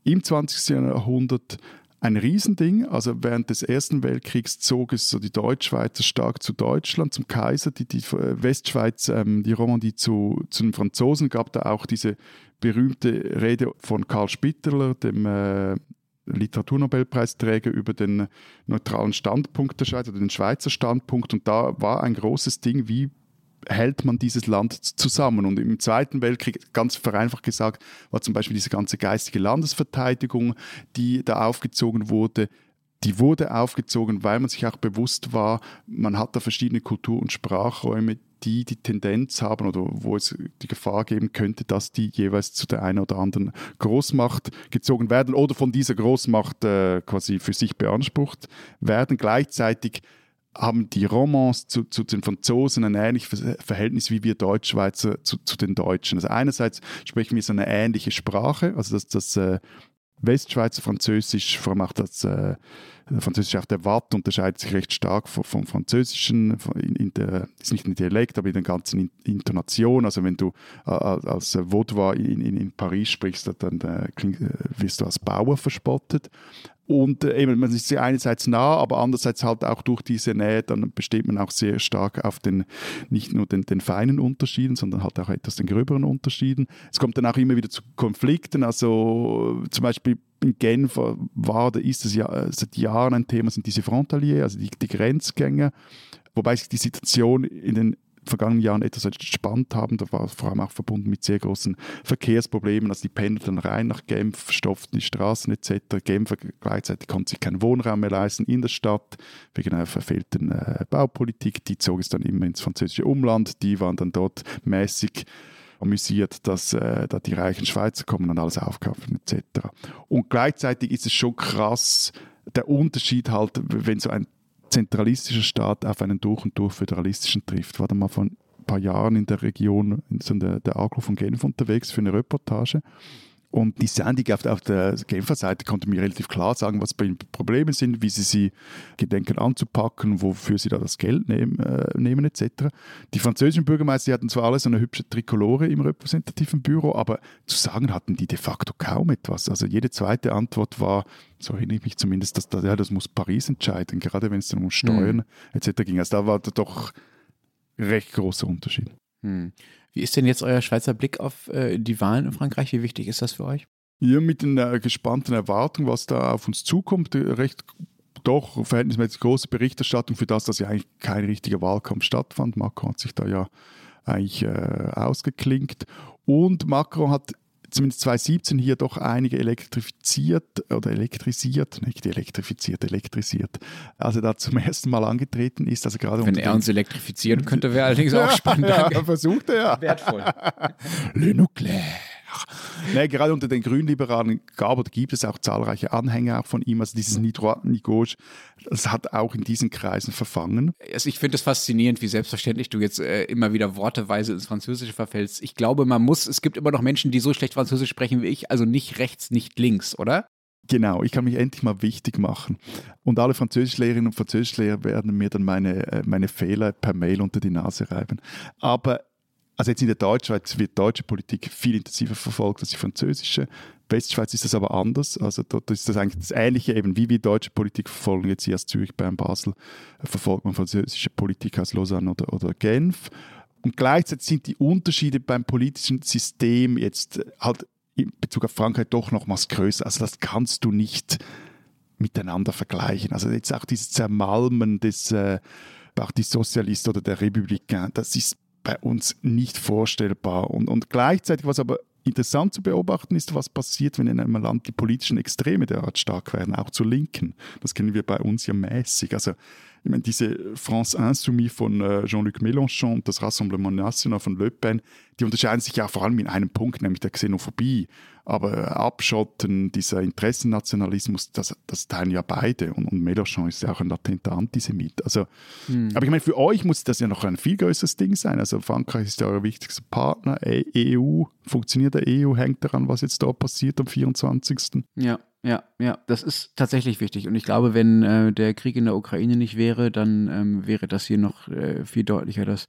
im 20. Jahrhundert ein Riesending. Also während des Ersten Weltkriegs zog es so die Deutschschweizer stark zu Deutschland, zum Kaiser, die, die äh, Westschweiz, ähm, die Romandie zu, zu den Franzosen. Gab da auch diese berühmte Rede von Karl Spitterler, dem äh, Literaturnobelpreisträger über den neutralen Standpunkt der Schweiz oder den Schweizer Standpunkt. Und da war ein großes Ding, wie hält man dieses Land zusammen. Und im Zweiten Weltkrieg, ganz vereinfacht gesagt, war zum Beispiel diese ganze geistige Landesverteidigung, die da aufgezogen wurde, die wurde aufgezogen, weil man sich auch bewusst war, man hat da verschiedene Kultur- und Sprachräume, die die Tendenz haben oder wo es die Gefahr geben könnte, dass die jeweils zu der einen oder anderen Großmacht gezogen werden oder von dieser Großmacht äh, quasi für sich beansprucht werden. Gleichzeitig haben die Romans zu, zu, den Franzosen ein ähnliches Verhältnis wie wir Deutschschweizer zu, zu den Deutschen. Also einerseits sprechen wir so eine ähnliche Sprache, also das, das äh, Westschweizer Französisch, vor allem auch das äh, Französisch auch der Watt unterscheidet sich recht stark vom, vom Französischen, in, in der, ist nicht ein Dialekt, aber in der ganzen Intonation. Also wenn du äh, als Vaudois in, in, in Paris sprichst, dann äh, kling, wirst du als Bauer verspottet. Und äh, eben, man ist einerseits nah, aber andererseits halt auch durch diese Nähe, dann besteht man auch sehr stark auf den, nicht nur den, den feinen Unterschieden, sondern halt auch etwas den gröberen Unterschieden. Es kommt dann auch immer wieder zu Konflikten, also zum Beispiel in Genf war oder ist es ja äh, seit Jahren ein Thema, sind diese Frontaliers, also die, die Grenzgänger, wobei sich die Situation in den vergangenen Jahren etwas entspannt haben. Da war vor allem auch verbunden mit sehr großen Verkehrsproblemen. Also die pendelten rein nach Genf, stopften die Straßen etc. Genfer gleichzeitig konnte sich keinen Wohnraum mehr leisten in der Stadt wegen einer verfehlten äh, Baupolitik. Die zog es dann immer ins französische Umland. Die waren dann dort mäßig amüsiert, dass äh, da die reichen Schweizer kommen und alles aufkaufen etc. Und gleichzeitig ist es schon krass, der Unterschied halt, wenn so ein zentralistischer Staat auf einen durch und durch föderalistischen trifft. War da mal vor ein paar Jahren in der Region, in der, der Aglo von Genf unterwegs für eine Reportage. Und die Sandy auf, auf der Genfer Seite konnte mir relativ klar sagen, was bei ihnen Probleme sind, wie sie sie gedenken anzupacken, wofür sie da das Geld nehmen, äh, nehmen etc. Die französischen Bürgermeister hatten zwar alle so eine hübsche Trikolore im repräsentativen Büro, aber zu sagen hatten die de facto kaum etwas. Also jede zweite Antwort war, so erinnere ich mich zumindest, dass ja, das muss Paris entscheiden, gerade wenn es dann um Steuern mhm. etc. ging. Also da war doch recht großer Unterschied. Mhm. Wie ist denn jetzt euer Schweizer Blick auf äh, die Wahlen in Frankreich? Wie wichtig ist das für euch? Ja, mit den äh, gespannten Erwartungen, was da auf uns zukommt, äh, recht doch verhältnismäßig große Berichterstattung für das, dass ja eigentlich kein richtiger Wahlkampf stattfand. Macron hat sich da ja eigentlich äh, ausgeklinkt. Und Macron hat zumindest 2017 hier doch einige elektrifiziert oder elektrisiert, nicht elektrifiziert, elektrisiert, als er da zum ersten Mal angetreten ist. Also gerade Wenn er uns elektrifizieren könnte, wäre allerdings auch spannend. ja, versucht er ja. Wertvoll. Le Nucléaire. Nee, gerade unter den Grünliberalen gab oder gibt es auch zahlreiche Anhänger auch von ihm. Also dieses Nidroit Nigauche, das hat auch in diesen Kreisen verfangen. Also ich finde es faszinierend, wie selbstverständlich du jetzt äh, immer wieder worteweise ins Französische verfällst. Ich glaube, man muss, es gibt immer noch Menschen, die so schlecht Französisch sprechen wie ich, also nicht rechts, nicht links, oder? Genau, ich kann mich endlich mal wichtig machen. Und alle Französischlehrerinnen und Französischlehrer werden mir dann meine, äh, meine Fehler per Mail unter die Nase reiben. Aber also jetzt in der Deutschschweiz wird deutsche Politik viel intensiver verfolgt als die französische. Westschweiz ist das aber anders. Also dort ist das eigentlich das Ähnliche, eben wie wir deutsche Politik verfolgen. Jetzt hier aus Zürich, Bern, Basel verfolgt man französische Politik aus Lausanne oder, oder Genf. Und gleichzeitig sind die Unterschiede beim politischen System jetzt halt in Bezug auf Frankreich doch nochmals größer. Also das kannst du nicht miteinander vergleichen. Also jetzt auch dieses Zermalmen des äh, auch die Sozialisten oder der Republikaner, das ist bei uns nicht vorstellbar. Und, und gleichzeitig, was aber interessant zu beobachten ist, was passiert, wenn in einem Land die politischen Extreme derart stark werden, auch zur Linken. Das kennen wir bei uns ja mäßig. Also ich meine, diese France Insoumise von äh, Jean-Luc Mélenchon und das Rassemblement National von Le Pen, die unterscheiden sich ja vor allem in einem Punkt, nämlich der Xenophobie. Aber Abschotten, dieser Interessennationalismus, das, das teilen ja beide. Und, und Mélenchon ist ja auch ein latenter Antisemit. Also, hm. Aber ich meine, für euch muss das ja noch ein viel größeres Ding sein. Also Frankreich ist ja euer wichtigster Partner. EU, funktioniert der EU, hängt daran, was jetzt da passiert am 24. Ja. Ja, ja, das ist tatsächlich wichtig. Und ich glaube, wenn äh, der Krieg in der Ukraine nicht wäre, dann ähm, wäre das hier noch äh, viel deutlicher das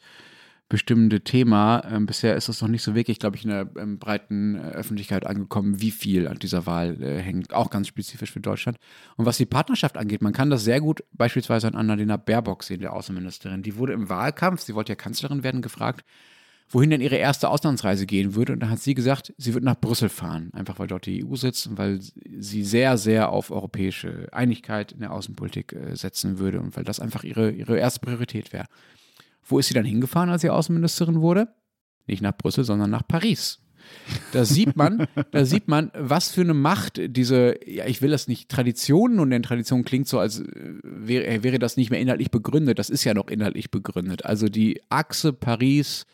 bestimmende Thema. Ähm, bisher ist es noch nicht so wirklich, glaube ich, in der ähm, breiten äh, Öffentlichkeit angekommen, wie viel an dieser Wahl äh, hängt, auch ganz spezifisch für Deutschland. Und was die Partnerschaft angeht, man kann das sehr gut beispielsweise an Annalena Baerbock sehen, der Außenministerin. Die wurde im Wahlkampf, sie wollte ja Kanzlerin werden, gefragt, wohin denn ihre erste Auslandsreise gehen würde. Und dann hat sie gesagt, sie wird nach Brüssel fahren, einfach weil dort die EU sitzt und weil sie sehr, sehr auf europäische Einigkeit in der Außenpolitik äh, setzen würde und weil das einfach ihre, ihre erste Priorität wäre. Wo ist sie dann hingefahren, als sie Außenministerin wurde? Nicht nach Brüssel, sondern nach Paris. Da sieht man, da sieht man, was für eine Macht diese, ja, ich will das nicht Traditionen und denn Tradition klingt so, als äh, wäre, wäre das nicht mehr inhaltlich begründet. Das ist ja noch inhaltlich begründet. Also die Achse Paris,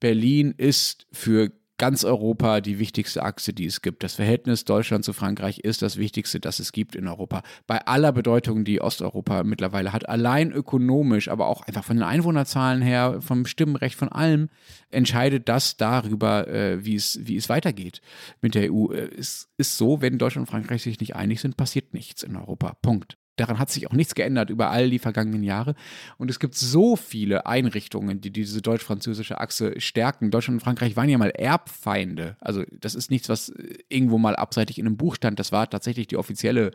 Berlin ist für ganz Europa die wichtigste Achse, die es gibt. Das Verhältnis Deutschland zu Frankreich ist das wichtigste, das es gibt in Europa. Bei aller Bedeutung, die Osteuropa mittlerweile hat, allein ökonomisch, aber auch einfach von den Einwohnerzahlen her, vom Stimmrecht, von allem, entscheidet das darüber, äh, wie, es, wie es weitergeht mit der EU. Äh, es ist so, wenn Deutschland und Frankreich sich nicht einig sind, passiert nichts in Europa. Punkt. Daran hat sich auch nichts geändert über all die vergangenen Jahre. Und es gibt so viele Einrichtungen, die diese deutsch-französische Achse stärken. Deutschland und Frankreich waren ja mal Erbfeinde. Also das ist nichts, was irgendwo mal abseitig in einem Buch stand. Das war tatsächlich die offizielle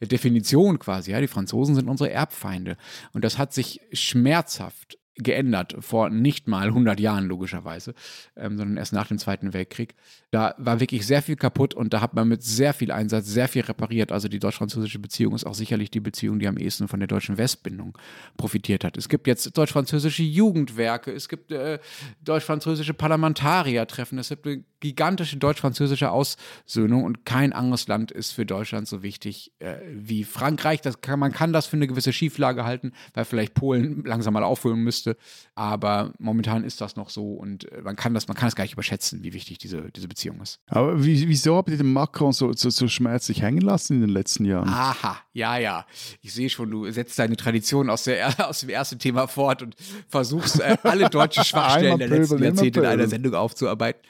Definition quasi. Ja, die Franzosen sind unsere Erbfeinde. Und das hat sich schmerzhaft geändert, vor nicht mal 100 Jahren logischerweise, ähm, sondern erst nach dem Zweiten Weltkrieg. Da war wirklich sehr viel kaputt und da hat man mit sehr viel Einsatz sehr viel repariert. Also die deutsch-französische Beziehung ist auch sicherlich die Beziehung, die am ehesten von der deutschen Westbindung profitiert hat. Es gibt jetzt deutsch-französische Jugendwerke, es gibt äh, deutsch-französische Parlamentariertreffen, es gibt eine gigantische deutsch-französische Aussöhnung und kein anderes Land ist für Deutschland so wichtig äh, wie Frankreich. Das kann, man kann das für eine gewisse Schieflage halten, weil vielleicht Polen langsam mal aufholen müsste. Aber momentan ist das noch so und äh, man kann das, man kann es gar nicht überschätzen, wie wichtig diese, diese Beziehung ist. Aber wieso habt ihr den Macron so, so, so schmerzlich hängen lassen in den letzten Jahren? Aha, ja, ja. Ich sehe schon, du setzt deine Tradition aus, der, aus dem ersten Thema fort und versuchst, äh, alle deutschen Schwachstellen der letzten Jahrzehnte in einer Sendung aufzuarbeiten.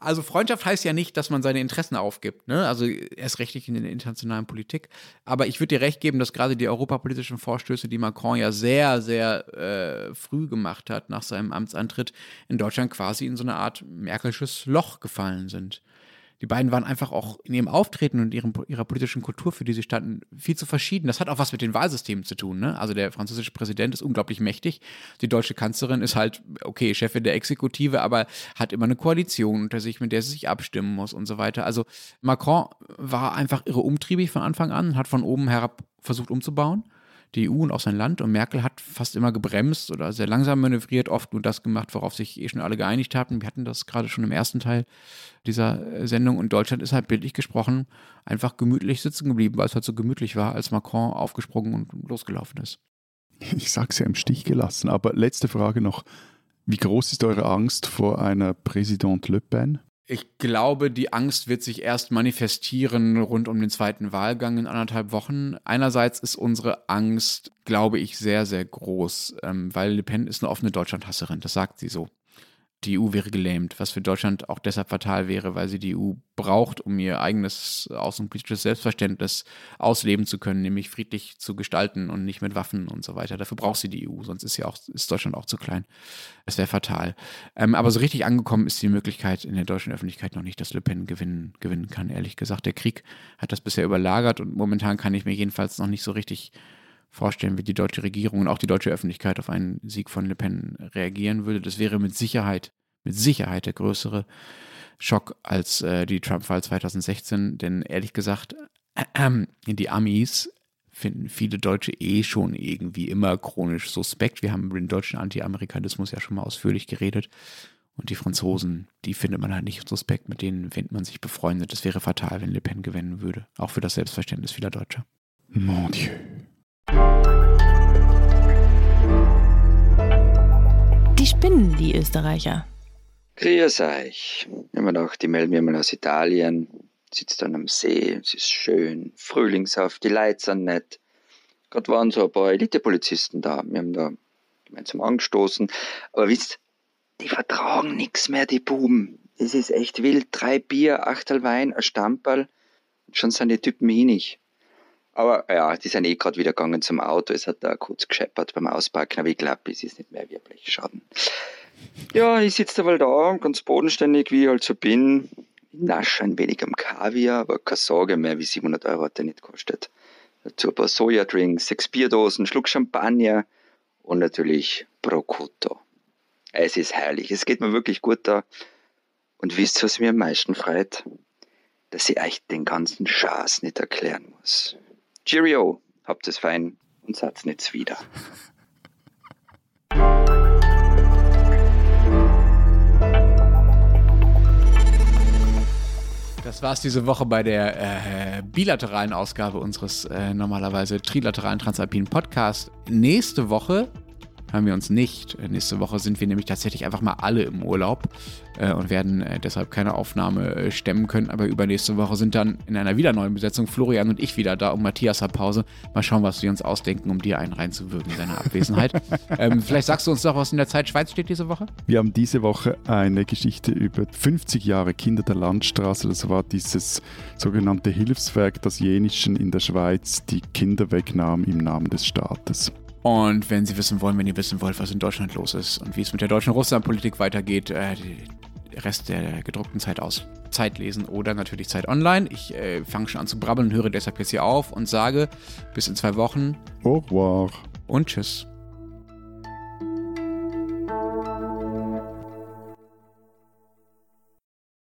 Also Freundschaft heißt ja nicht, dass man seine Interessen aufgibt, ne? Also erst rechtlich in der internationalen Politik. Aber ich würde dir recht geben, dass gerade die europapolitischen Vorstöße, die Macron ja sehr, sehr äh, früh gemacht hat nach seinem Amtsantritt, in Deutschland quasi in so eine Art Merkelsches Loch gefallen sind die beiden waren einfach auch in ihrem Auftreten und ihrem, ihrer politischen Kultur, für die sie standen, viel zu verschieden. Das hat auch was mit den Wahlsystemen zu tun. Ne? Also der französische Präsident ist unglaublich mächtig. Die deutsche Kanzlerin ist halt, okay, Chefin der Exekutive, aber hat immer eine Koalition unter sich, mit der sie sich abstimmen muss und so weiter. Also Macron war einfach irre umtriebig von Anfang an, hat von oben herab versucht umzubauen die EU und auch sein Land. Und Merkel hat fast immer gebremst oder sehr langsam manövriert, oft nur das gemacht, worauf sich eh schon alle geeinigt hatten. Wir hatten das gerade schon im ersten Teil dieser äh, Sendung. Und Deutschland ist halt bildlich gesprochen einfach gemütlich sitzen geblieben, weil es halt so gemütlich war, als Macron aufgesprungen und losgelaufen ist. Ich sag's ja im Stich gelassen. Aber letzte Frage noch. Wie groß ist eure Angst vor einer Präsident Le Pen? Ich glaube, die Angst wird sich erst manifestieren rund um den zweiten Wahlgang in anderthalb Wochen. Einerseits ist unsere Angst, glaube ich, sehr, sehr groß, ähm, weil Le Pen ist eine offene Deutschlandhasserin, das sagt sie so die EU wäre gelähmt, was für Deutschland auch deshalb fatal wäre, weil sie die EU braucht, um ihr eigenes außenpolitisches Selbstverständnis ausleben zu können, nämlich friedlich zu gestalten und nicht mit Waffen und so weiter. Dafür braucht sie die EU, sonst ist ja auch ist Deutschland auch zu klein. Das wäre fatal. Ähm, aber so richtig angekommen ist die Möglichkeit in der deutschen Öffentlichkeit noch nicht, dass Le Pen gewinnen, gewinnen kann. Ehrlich gesagt, der Krieg hat das bisher überlagert und momentan kann ich mir jedenfalls noch nicht so richtig vorstellen, wie die deutsche Regierung und auch die deutsche Öffentlichkeit auf einen Sieg von Le Pen reagieren würde. Das wäre mit Sicherheit, mit Sicherheit der größere Schock als äh, die Trump-Wahl 2016. Denn ehrlich gesagt, äh, die Amis finden viele Deutsche eh schon irgendwie immer chronisch suspekt. Wir haben über den deutschen Anti-Amerikanismus ja schon mal ausführlich geredet. Und die Franzosen, die findet man halt nicht suspekt, mit denen findet man sich befreundet. Das wäre fatal, wenn Le Pen gewinnen würde. Auch für das Selbstverständnis vieler Deutscher. Mon Dieu. Die spinnen, die Österreicher. Grüß euch. Immer noch, die melden mir mal aus Italien. Sitzt dann am See, es ist schön, frühlingshaft, die Leute sind nett. Gerade waren so ein paar Elitepolizisten da. Wir haben da gemeinsam angestoßen. Aber wisst, die vertragen nichts mehr, die Buben. Es ist echt wild. Drei Bier, achtel Wein, ein Stamperl. Schon sind die Typen hinig. Aber ja, die sind eh gerade wieder gegangen zum Auto. Es hat da kurz gescheppert beim Auspacken, aber ich glaube, es ist nicht mehr wirklich Schaden. Ja, ich sitze da mal da, ganz bodenständig, wie ich halt so bin. Nasche ein wenig am Kaviar, aber keine Sorge mehr, wie 700 Euro hat der nicht gekostet. Dazu ein paar Sojadrinks, sechs Bierdosen, Schluck Champagner und natürlich Prosciutto. Es ist herrlich, es geht mir wirklich gut da. Und wisst ihr, was mir am meisten freut? Dass ich euch den ganzen Schaß nicht erklären muss. Cheerio, habt es fein und sagt's nicht wieder. Das war es diese Woche bei der äh, bilateralen Ausgabe unseres äh, normalerweise trilateralen Transalpinen Podcasts. Nächste Woche hören wir uns nicht. Nächste Woche sind wir nämlich tatsächlich einfach mal alle im Urlaub äh, und werden äh, deshalb keine Aufnahme äh, stemmen können. Aber übernächste Woche sind dann in einer wieder neuen Besetzung Florian und ich wieder da und Matthias hat Pause. Mal schauen, was wir uns ausdenken, um dir einen reinzuwirken in seiner Abwesenheit. ähm, vielleicht sagst du uns doch, was in der Zeit Schweiz steht diese Woche? Wir haben diese Woche eine Geschichte über 50 Jahre Kinder der Landstraße. Das war dieses sogenannte Hilfswerk, das Jenischen in der Schweiz die Kinder wegnahm im Namen des Staates. Und wenn Sie wissen wollen, wenn ihr wissen wollt, was in Deutschland los ist und wie es mit der deutschen Russlandpolitik weitergeht, äh, Rest der gedruckten Zeit aus. Zeit lesen oder natürlich Zeit online. Ich äh, fange schon an zu brabbeln und höre deshalb jetzt hier auf und sage bis in zwei Wochen. Au revoir. Und tschüss.